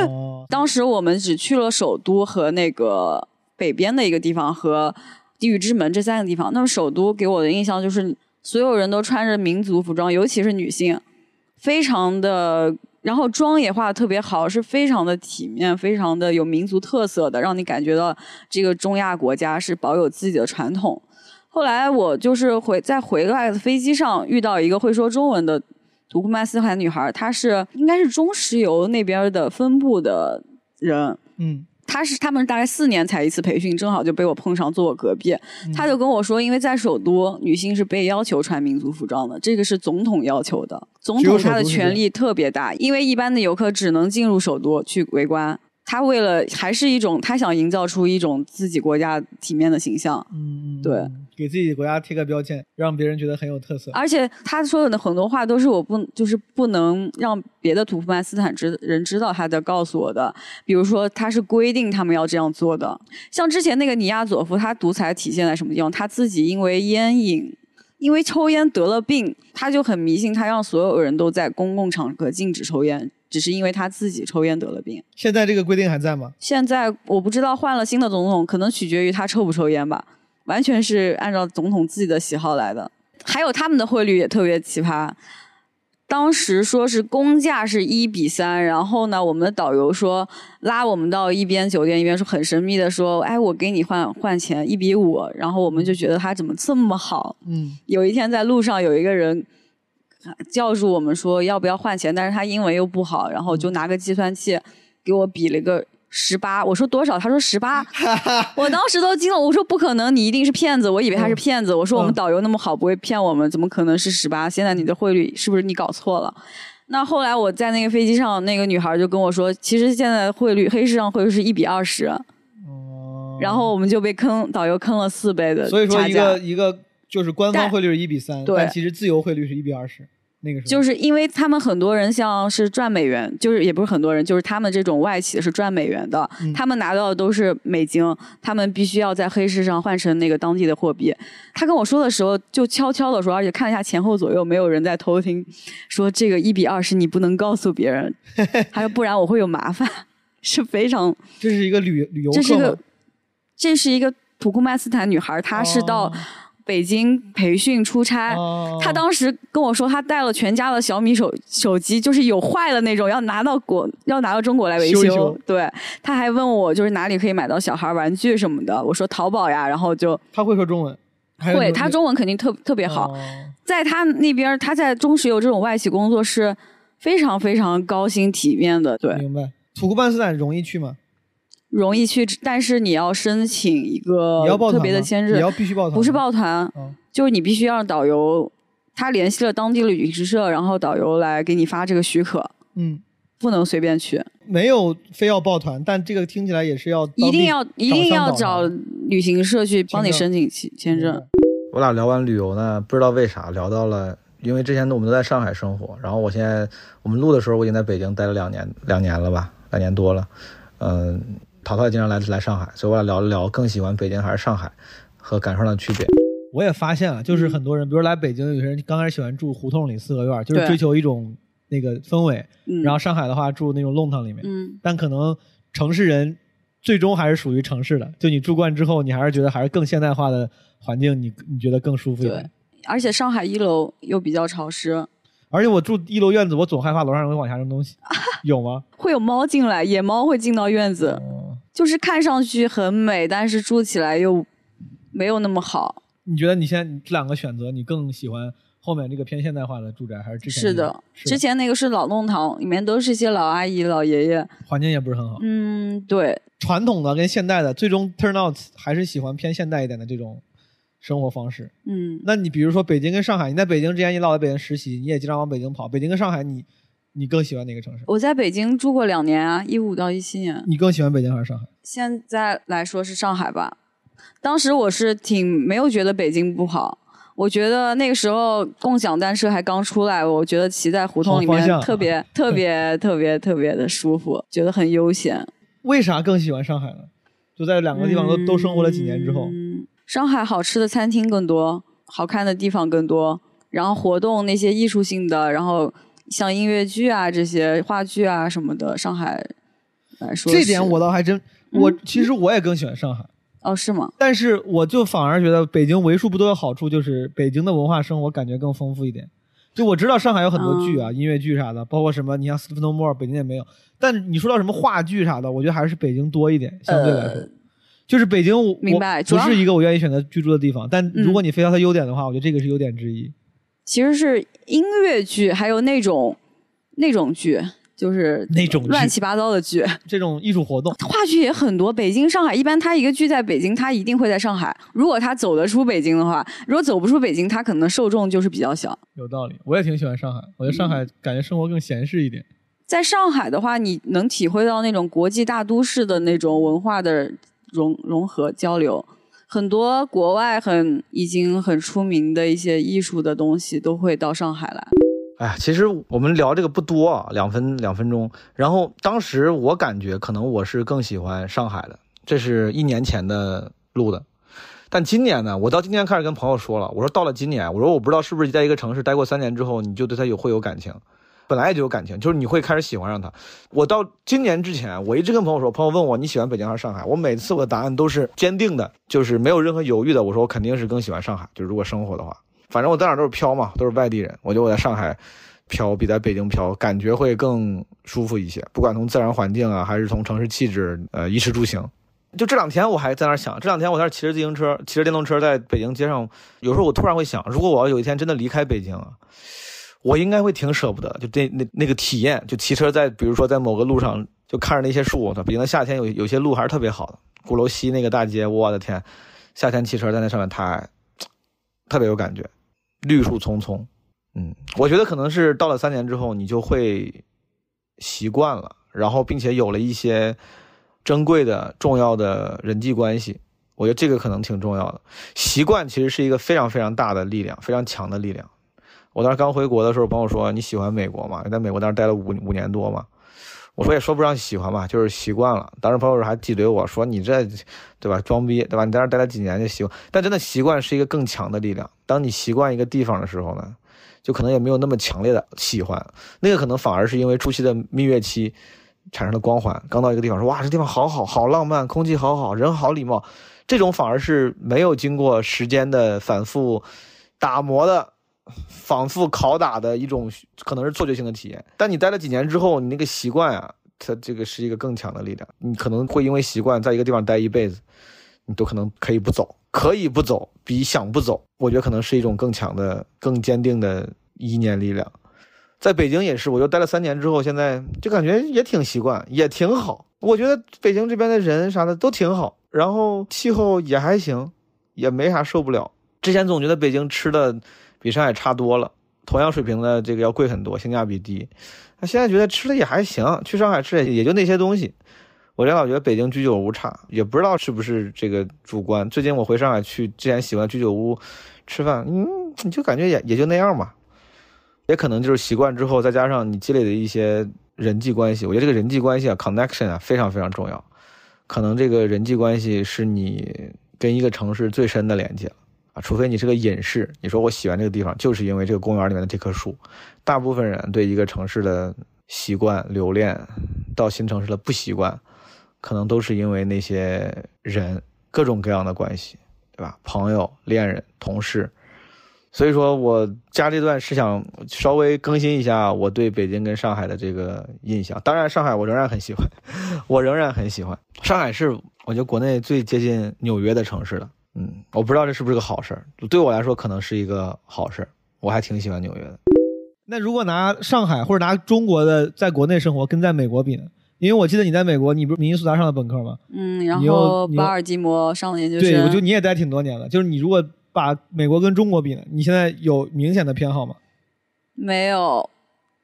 哦 [laughs] 当时我们只去了首都和那个北边的一个地方和地狱之门这三个地方。那么首都给我的印象就是所有人都穿着民族服装，尤其是女性，非常的，然后妆也化的特别好，是非常的体面，非常的有民族特色的，让你感觉到这个中亚国家是保有自己的传统。后来我就是回在回来的飞机上遇到一个会说中文的土库曼斯坦女孩，她是应该是中石油那边的分部的人，嗯。她是他们大概四年才一次培训，正好就被我碰上坐我隔壁，嗯。她就跟我说，因为在首都女性是被要求穿民族服装的，这个是总统要求的，总统他的权力特别大，因为一般的游客只能进入首都去围观。他为了还是一种，他想营造出一种自己国家体面的形象，嗯，嗯对嗯给自己国家贴个标签，让别人觉得很有特色。而且他说的很多话都是我不就是不能让别的土库曼斯坦知人知道他在告诉我的。比如说，他是规定他们要这样做的。像之前那个尼亚佐夫，他独裁体现在什么地方？他自己因为烟瘾，因为抽烟得了病，他就很迷信，他让所有人都在公共场合禁止抽烟，只是因为他自己抽烟得了病。现在这个规定还在吗？现在我不知道换了新的总统，可能取决于他抽不抽烟吧，完全是按照总统自己的喜好来的。还有他们的汇率也特别奇葩，当时说是公价是一比三，然后呢，我们的导游说拉我们到一边酒店一边说很神秘的说，哎，我给你换换钱一比五，然后我们就觉得他怎么这么好，嗯，有一天在路上有一个人叫住我们说要不要换钱，但是他英文又不好，然后就拿个计算器给我比了一个十八，我说多少？他说十八，[laughs] 我当时都惊了，我说不可能，你一定是骗子，我以为他是骗子，我说我们嗯导游那么好，不会骗我们，怎么可能是十八？现在你的汇率是不是你搞错了？那后来我在那个飞机上，那个女孩就跟我说，其实现在汇率黑市上汇率是一比二十，哦然后我们就被坑，导游坑了四倍的所以说一个一个就是官方汇率是一比三，对但其实自由汇率是一比二十。那个就是因为他们很多人像是赚美元，就是也不是很多人，就是他们这种外企是赚美元的，嗯他们拿到的都是美金，他们必须要在黑市上换成那个当地的货币。他跟我说的时候就悄悄的说，而且看了一下前后左右没有人在偷听，说这个一比二十你不能告诉别人，[laughs] 他说不然我会有麻烦，是非常这是一个旅旅游这是一个？这是一个土库曼斯坦女孩，她是到哦北京培训出差。哦他当时跟我说，他带了全家的小米手手机，就是有坏的那种，要拿到国要拿到中国来维修对，他还问我就是哪里可以买到小孩玩具什么的。我说淘宝呀，然后就他会说中文，会，他中文肯定特特别好。哦在他那边，他在中石油这种外企工作是非常非常高薪体面的，对，明白。土库曼斯坦容易去吗？容易去，但是你要申请一个特别的签证，你要必须报团，不是报团，哦就是你必须让导游他联系了当地的旅行社，然后导游来给你发这个许可，嗯，不能随便去，没有非要报团，但这个听起来也是要一定要一定要找旅行社去帮你申请签签证。我俩聊完旅游呢，不知道为啥聊到了，因为之前我们都在上海生活，然后我现在我们录的时候，我已经在北京待了两年，两年了吧，两年多了。嗯，淘淘也经常来来上海，所以我俩聊了聊更喜欢北京还是上海和感受上的区别。我也发现了，就是很多人，比如来北京，有些人刚开始喜欢住胡同里四合院，就是追求一种那个氛围。嗯，然后上海的话，住那种弄堂里面，嗯，但可能城市人最终还是属于城市的。就你住惯之后，你还是觉得还是更现代化的环境，你你觉得更舒服一对点。，而且上海一楼又比较潮湿，而且我住一楼院子，我总害怕楼上人会往下扔东西，[laughs] 有吗？会有猫进来，野猫会进到院子，哦，就是看上去很美，但是住起来又没有那么好。你觉得你现在这两个选择，你更喜欢后面这个偏现代化的住宅，还是之前、是的，之前那个是老弄堂，里面都是一些老阿姨、老爷爷。环境也不是很好。嗯，对，传统的跟现代的，最终 turn out 还是喜欢偏现代一点的这种生活方式。嗯，那你比如说北京跟上海，你在北京之前你老在北京实习，你也经常往北京跑。北京跟上海你，你更喜欢哪个城市？我在北京住过两年啊，一五到一七年。你更喜欢北京还是上海？现在来说是上海吧。当时我是挺没有觉得北京不好，我觉得那个时候共享单车还刚出来，我觉得骑在胡同里面特别 [laughs] 特别特别特别的舒服，觉得很悠闲。为啥更喜欢上海呢？就在两个地方都、都生活了几年之后，嗯，上海好吃的餐厅更多，好看的地方更多，然后活动那些艺术性的，然后像音乐剧啊这些话剧啊什么的，上海来说这点我倒还真，嗯我其实我也更喜欢上海。哦是吗？但是我就反而觉得北京为数不多的好处就是北京的文化生活感觉更丰富一点。就我知道上海有很多剧啊，嗯音乐剧啥的，包括什么，你像《Step No More》，北京也没有。但你说到什么话剧啥的，我觉得还是北京多一点，相对来说。呃就是北京我，明白不是一个我愿意选择居住的地方。但嗯如果你非要它优点的话，我觉得这个是优点之一。其实是音乐剧，还有那种那种剧，就是那种乱七八糟的剧。这种艺术活动，[laughs] 话剧也很多，北京、上海，一般他一个剧在北京，他一定会在上海。如果他走得出北京的话，如果走不出北京，他可能受众就是比较小。有道理。我也挺喜欢上海，我觉得上海感觉生活更闲适一点。在上海的话，你能体会到那种国际大都市的那种文化的融融合交流。很多国外很已经很出名的一些艺术的东西都会到上海来。哎呀，其实我们聊这个不多啊，两分两分钟。然后当时我感觉可能我是更喜欢上海的，这是一年前的录的。但今年呢，我到今年开始跟朋友说了，我说到了今年，我说我不知道是不是在一个城市待过三年之后，你就对它有会有感情，本来就有感情，就是你会开始喜欢上他。我到今年之前，我一直跟朋友说，朋友问我你喜欢北京还是上海，我每次我的答案都是坚定的，就是没有任何犹豫的，我说我肯定是更喜欢上海，就是如果生活的话。反正我在哪都是飘嘛，都是外地人。我觉得我在上海飘比在北京飘感觉会更舒服一些，不管从自然环境啊，还是从城市气质，呃，衣食住行。[laughs] 就这两天我还在那儿想，这两天我在那骑着自行车，骑着电动车在北京街上，有时候我突然会想，如果我要有一天真的离开北京啊，我应该会挺舍不得，就这那那个体验，就骑车在比如说在某个路上，就看着那些树，北京的夏天有有些路还是特别好的，鼓楼西那个大街，我的天，夏天骑车在那上面太特别有感觉。绿树葱葱，嗯，我觉得可能是到了三年之后，你就会习惯了，然后并且有了一些珍贵的、重要的人际关系。我觉得这个可能挺重要的。习惯其实是一个非常非常大的力量，非常强的力量。我当时刚回国的时候，朋友说你喜欢美国吗？在美国当时待了五五年多嘛。我说也说不上喜欢吧，就是习惯了。当时朋友还挤兑我说你这，对吧？装逼，对吧？你在那儿待了几年就习惯，但真的习惯是一个更强的力量。当你习惯一个地方的时候呢，就可能也没有那么强烈的喜欢，那个可能反而是因为初期的蜜月期产生的光环。刚到一个地方说哇，这地方好好，好浪漫，空气好好，人好礼貌，这种反而是没有经过时间的反复打磨的。反复拷打的一种可能是错觉性的体验，但你待了几年之后，你那个习惯啊，它这个是一个更强的力量。你可能会因为习惯在一个地方待一辈子，你都可能可以不走，可以不走，比想不走，我觉得可能是一种更强的、更坚定的意念力量。在北京也是，我就待了三年之后，现在就感觉也挺习惯，也挺好。我觉得北京这边的人啥的都挺好，然后气候也还行，也没啥受不了。之前总觉得北京吃的。比上海差多了，同样水平的这个要贵很多，性价比低。他现在觉得吃的也还行，去上海吃也也就那些东西。我这老觉得北京居酒屋差，也不知道是不是这个主观。最近我回上海去，之前喜欢居酒屋吃饭，嗯，你就感觉也也就那样嘛。也可能就是习惯之后，再加上你积累的一些人际关系，我觉得这个人际关系啊，connection 啊，非常非常重要。可能这个人际关系是你跟一个城市最深的连接。除非你是个隐士，你说我喜欢这个地方，就是因为这个公园里面的这棵树。大部分人对一个城市的习惯留恋，到新城市的不习惯，可能都是因为那些人各种各样的关系，对吧？朋友、恋人、同事。所以说我加这段是想稍微更新一下我对北京跟上海的这个印象。当然，上海我仍然很喜欢，[laughs] 我仍然很喜欢。上海是我觉得国内最接近纽约的城市了。嗯，我不知道这是不是个好事儿，对我来说可能是一个好事儿，我还挺喜欢纽约的。那如果拿上海或者拿中国的在国内生活跟在美国比呢？因为我记得你在美国，你不是明尼苏达上的本科吗？嗯，然后巴尔的摩上的研究生。对，我觉得你也待挺多年了。就是你如果把美国跟中国比呢，你现在有明显的偏好吗？没有，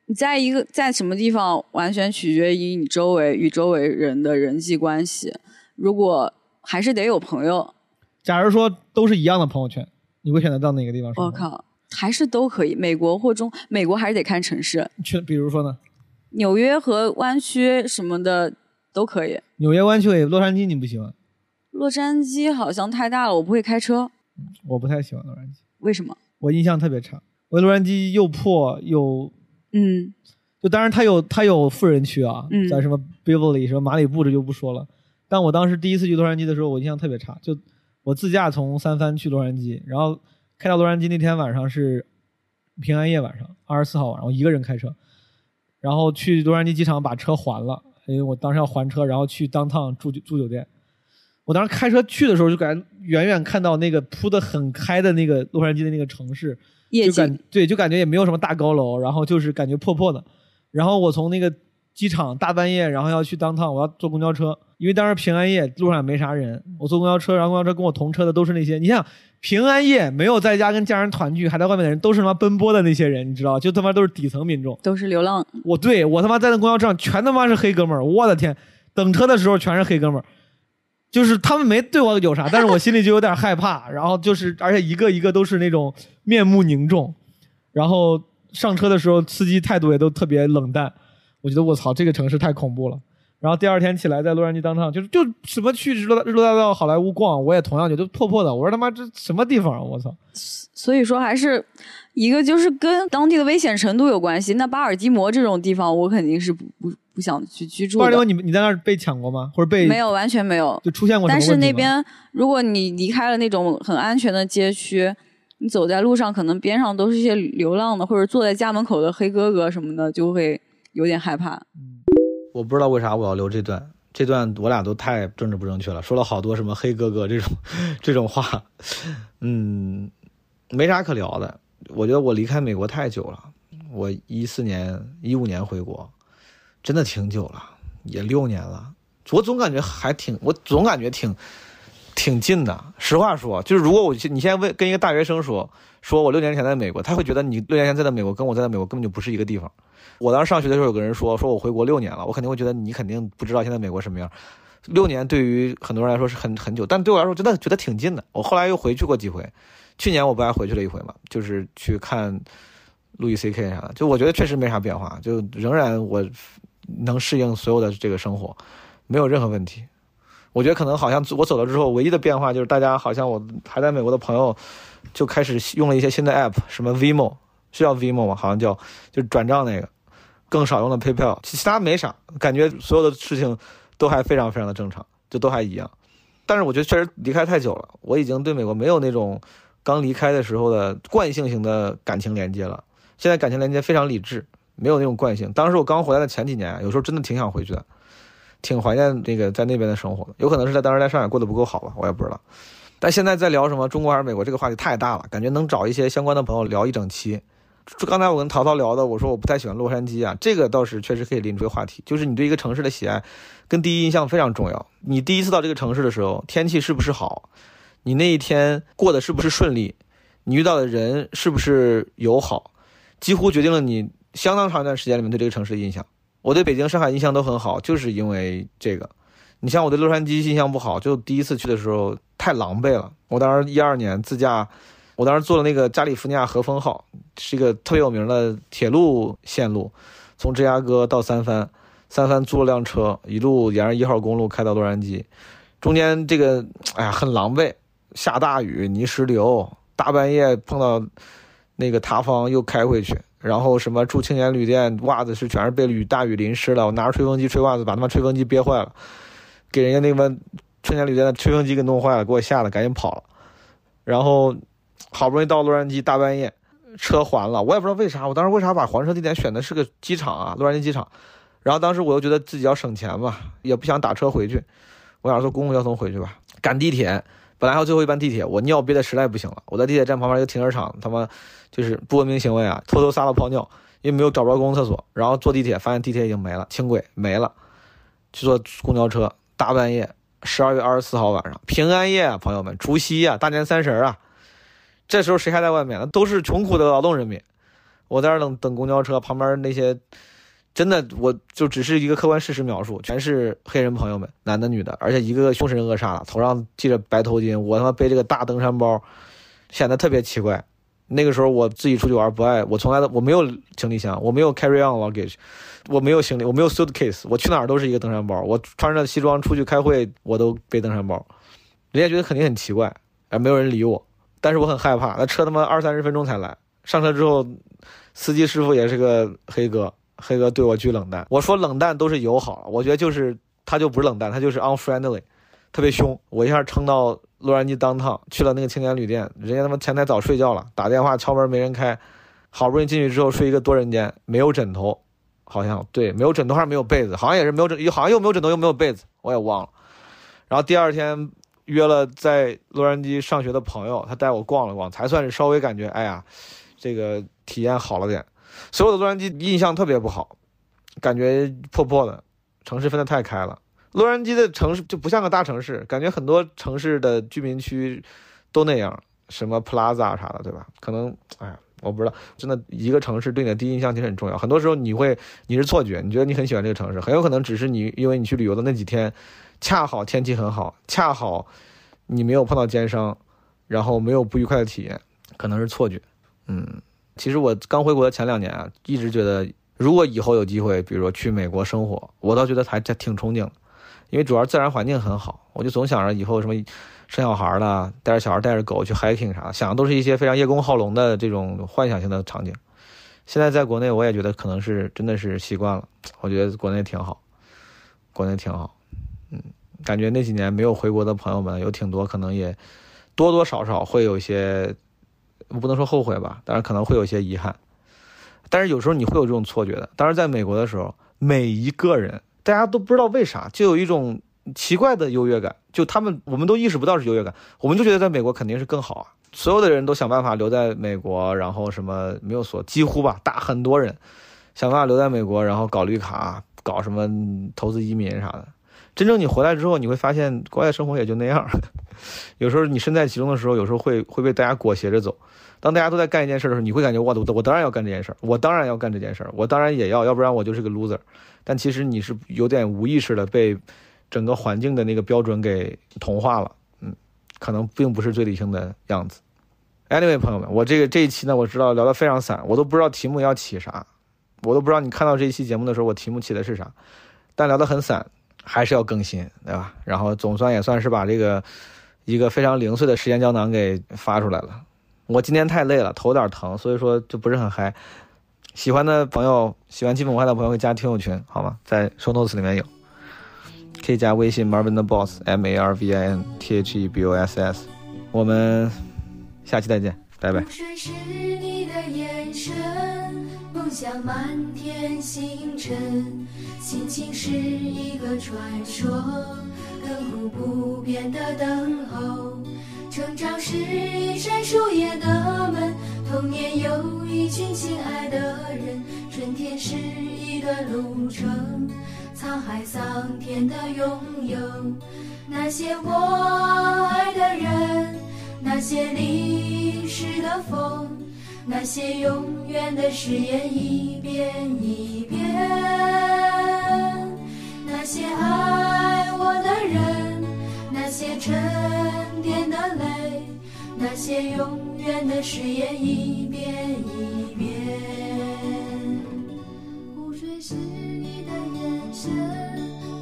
你在一个在什么地方，完全取决于你周围与周围人的人际关系。如果还是得有朋友。假如说都是一样的朋友圈，你会选择到哪个地方？我靠，还是都可以。美国或中，美国还是得看城市。去，比如说呢？纽约和湾区什么的都可以。纽约湾区，洛杉矶你不喜欢？洛杉矶好像太大了，我不会开车。我不太喜欢洛杉矶。为什么？我印象特别差。我洛杉矶又破又……嗯，就当然它有它有富人区啊，在什么 Beverly 什么马里布这就不说了。但我当时第一次去洛杉矶的时候，我印象特别差，就。我自驾从三藩去洛杉矶，然后开到洛杉矶那天晚上是平安夜晚上，二十四号晚上，我一个人开车，然后去洛杉矶机场把车还了，因为我当时要还车，然后去当趟住住酒店。我当时开车去的时候，就感觉远远看到那个铺的很开的那个洛杉矶的那个城市，就感对，就感觉也没有什么大高楼，然后就是感觉破破的。然后我从那个机场大半夜，然后要去当趟，我要坐公交车。因为当时平安夜路上也没啥人，我坐公交车，然后公交车跟我同车的都是那些，你想平安夜没有在家跟家人团聚，还在外面的人都是他妈奔波的那些人，你知道？就他妈都是底层民众，都是流浪。我对我他妈在那公交车上全他妈是黑哥们儿，我的天，等车的时候全是黑哥们儿，就是他们没对我有啥，但是我心里就有点害怕，然后就是而且一个一个都是那种面目凝重，然后上车的时候司机态度也都特别冷淡，我觉得我操这个城市太恐怖了。然后第二天起来在洛杉矶当趟，就是就什么去日落日落大道、好莱坞逛，我也同样觉得破破的。我说他妈这什么地方啊！我操！所以说还是一个就是跟当地的危险程度有关系。那巴尔的摩这种地方，我肯定是不不不想去居住。巴尔的摩，你你在那儿被抢过吗？或者被没有完全没有就出现过？但是那边如果你离开了那种很安全的街区，你走在路上，可能边上都是一些流浪的，或者坐在家门口的黑哥哥什么的，就会有点害怕。我不知道为啥我要留这段，这段我俩都太政治不正确了，说了好多什么黑哥哥这种 [laughs] 这种话，嗯，没啥可聊的。我觉得我离开美国太久了，我一四年、一五年回国，真的挺久了，也六年了。我总感觉还挺，我总感觉挺挺近的。实话说，就是如果我你现在问跟一个大学生说，说我六年前在美国，他会觉得你六年前在的美国跟我在的美国根本就不是一个地方。我当时上学的时候，有个人说，说我回国六年了，我肯定会觉得你肯定不知道现在美国什么样。六年对于很多人来说是很很久，但对我来说真的觉得挺近的。我后来又回去过几回，去年我不还回去了一回嘛，就是去看路易 C K 啥的，就我觉得确实没啥变化，就仍然我能适应所有的这个生活，没有任何问题。我觉得可能好像我走了之后，唯一的变化就是大家好像我还在美国的朋友就开始用了一些新的 app，什么 Vimo 是叫 Vimo 吗？好像叫就转账那个。更少用的 PayPal，其其他没啥，感觉所有的事情都还非常非常的正常，就都还一样。但是我觉得确实离开太久了，我已经对美国没有那种刚离开的时候的惯性型的感情连接了。现在感情连接非常理智，没有那种惯性。当时我刚回来的前几年，有时候真的挺想回去的，挺怀念那个在那边的生活的。有可能是在当时在上海过得不够好吧，我也不知道。但现在在聊什么中国还是美国这个话题太大了，感觉能找一些相关的朋友聊一整期。刚才我跟淘淘聊的，我说我不太喜欢洛杉矶啊，这个倒是确实可以拎出个话题，就是你对一个城市的喜爱跟第一印象非常重要。你第一次到这个城市的时候，天气是不是好？你那一天过得是不是顺利？你遇到的人是不是友好？几乎决定了你相当长一段时间里面对这个城市的印象。我对北京、上海印象都很好，就是因为这个。你像我对洛杉矶印象不好，就第一次去的时候太狼狈了。我当时一二年自驾，我当时坐了那个加利福尼亚和风号，是一个特别有名的铁路线路，从芝加哥到三藩，三藩租了辆车，一路沿着一号公路开到洛杉矶，中间这个哎呀很狼狈，下大雨，泥石流，大半夜碰到那个塌方又开回去，然后什么住青年旅店，袜子是全是被雨大雨淋湿了，我拿着吹风机吹袜子，把他妈吹风机憋坏了。给人家那个春年旅店的吹风机给弄坏了，给我吓得赶紧跑了。然后好不容易到洛杉矶，大半夜车还了，我也不知道为啥。我当时为啥把还车地点选的是个机场啊，洛杉矶机场。然后当时我又觉得自己要省钱嘛，也不想打车回去，我想坐公共交通回去吧。赶地铁，本来还有最后一班地铁，我尿憋的实在不行了。我在地铁站旁边一个停车场，他妈就是不文明行为啊，偷偷撒了泡尿，因为没有找不着公共厕所。然后坐地铁，发现地铁已经没了，轻轨没了，去坐公交车。大半夜，十二月二十四号晚上，平安夜啊，朋友们，除夕啊，大年三十啊，这时候谁还在外面呢？都是穷苦的劳动人民。我在那等等公交车，旁边那些真的，我就只是一个客观事实描述，全是黑人朋友们，男的女的，而且一个个凶神恶煞的，头上系着白头巾，我他妈背这个大登山包，显得特别奇怪。那个时候我自己出去玩不爱，我从来都我没有行李箱，我没有 carry on luggage。我没有行李，我没有 suitcase，我去哪儿都是一个登山包。我穿着西装出去开会，我都背登山包。人家觉得肯定很奇怪，而没有人理我。但是我很害怕，那车他妈二三十分钟才来。上车之后，司机师傅也是个黑哥，黑哥对我巨冷淡。我说冷淡都是友好，我觉得就是他就不是冷淡，他就是 unfriendly，特别凶。我一下撑到洛杉矶当趟，去了那个青年旅店，人家他妈前台早睡觉了，打电话敲门没人开，好不容易进去之后睡一个多人间，没有枕头。好像对，没有枕头还是没有被子，好像也是没有枕，好像又没有枕头又没有被子，我也忘了。然后第二天约了在洛杉矶上学的朋友，他带我逛了逛，才算是稍微感觉，哎呀，这个体验好了点。所有的洛杉矶印象特别不好，感觉破破的，城市分得太开了。洛杉矶的城市就不像个大城市，感觉很多城市的居民区都那样，什么 Plaza 啥的，对吧？可能，哎呀。我不知道，真的一个城市对你的第一印象其实很重要。很多时候你会你是错觉，你觉得你很喜欢这个城市，很有可能只是你因为你去旅游的那几天，恰好天气很好，恰好你没有碰到奸商，然后没有不愉快的体验，可能是错觉。嗯，其实我刚回国的前两年啊，一直觉得如果以后有机会，比如说去美国生活，我倒觉得还挺憧憬的，因为主要自然环境很好，我就总想着以后什么。生小孩了，带着小孩，带着狗去 hiking 啥，想的都是一些非常叶公好龙的这种幻想性的场景。现在在国内，我也觉得可能是真的是习惯了。我觉得国内挺好，国内挺好。感觉那几年没有回国的朋友们有挺多，可能也多多少少会有一些，我不能说后悔吧，但是可能会有一些遗憾。但是有时候你会有这种错觉的。当时在美国的时候，每一个人大家都不知道为啥，就有一种。奇怪的优越感，就他们我们都意识不到是优越感，我们就觉得在美国肯定是更好啊。所有的人都想办法留在美国，然后什么没有所，几乎吧，大很多人想办法留在美国，然后搞绿卡，搞什么投资移民啥的。真正你回来之后，你会发现国外生活也就那样。[laughs] 有时候你身在其中的时候，有时候会会被大家裹挟着走。当大家都在干一件事的时候，你会感觉我我我当然要干这件事，我当然要干这件事，我当然也要，要不然我就是个 loser。但其实你是有点无意识的被。整个环境的那个标准给同化了，嗯，可能并不是最理性的样子。Anyway，朋友们，我这个这一期呢，我知道聊得非常散，我都不知道题目要起啥，我都不知道你看到这一期节目的时候，我题目起的是啥。但聊得很散，还是要更新，对吧？然后总算也算是把这个一个非常零碎的时间胶囊给发出来了。我今天太累了，头有点疼，所以说就不是很嗨。喜欢的朋友，喜欢基本文化的朋友，可以加听友群好吗？在 Show Notes 里面有。可以加微信 Marvin the Boss M A R V I N T H E B O S S。我们下期再见，拜拜。像，满天星辰，心情是一个传说，亘古不变的等候。成长是一扇树叶的门，童年有一群亲爱的人，春天是一段路程，沧海桑田的拥有。那些我爱的人，那些历史的风，那些永远的誓言一遍一遍。那些爱我的人，那些沉淀的泪，那些永远的誓言一遍一遍。湖水是你的眼神，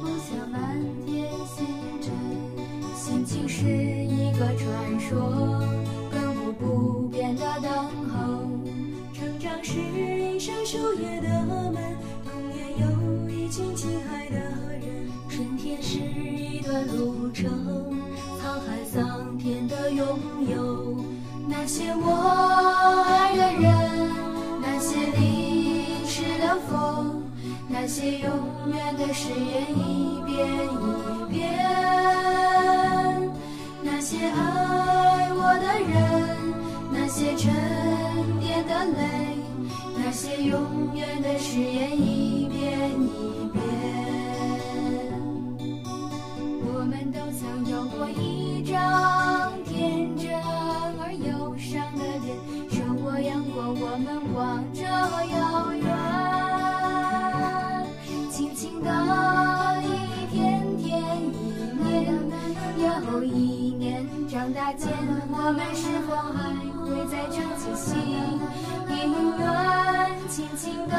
梦想满天星辰，心情是一个传说，亘古不变的等候。成长是一扇树叶的门，童年有一群亲爱的人，春天是一段路程，沧海桑田的拥有。那些我爱的人，那些历史的风，那些永远的誓言一遍一遍。那些爱我的人，那些沉淀的泪，那些永远的誓言一遍一遍。我们都曾有过一张天真而忧伤的脸，受过阳光，我们望着遥远，轻轻的一天天一年，又一年，长大间，我们是否还再唱起心音乐？轻轻的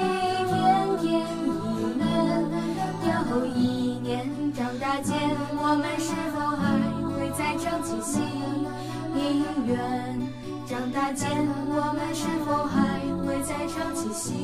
一天天一年，又一年，长大间，我们是否还会再唱起心音乐？长大间，我们是否还会再唱起心？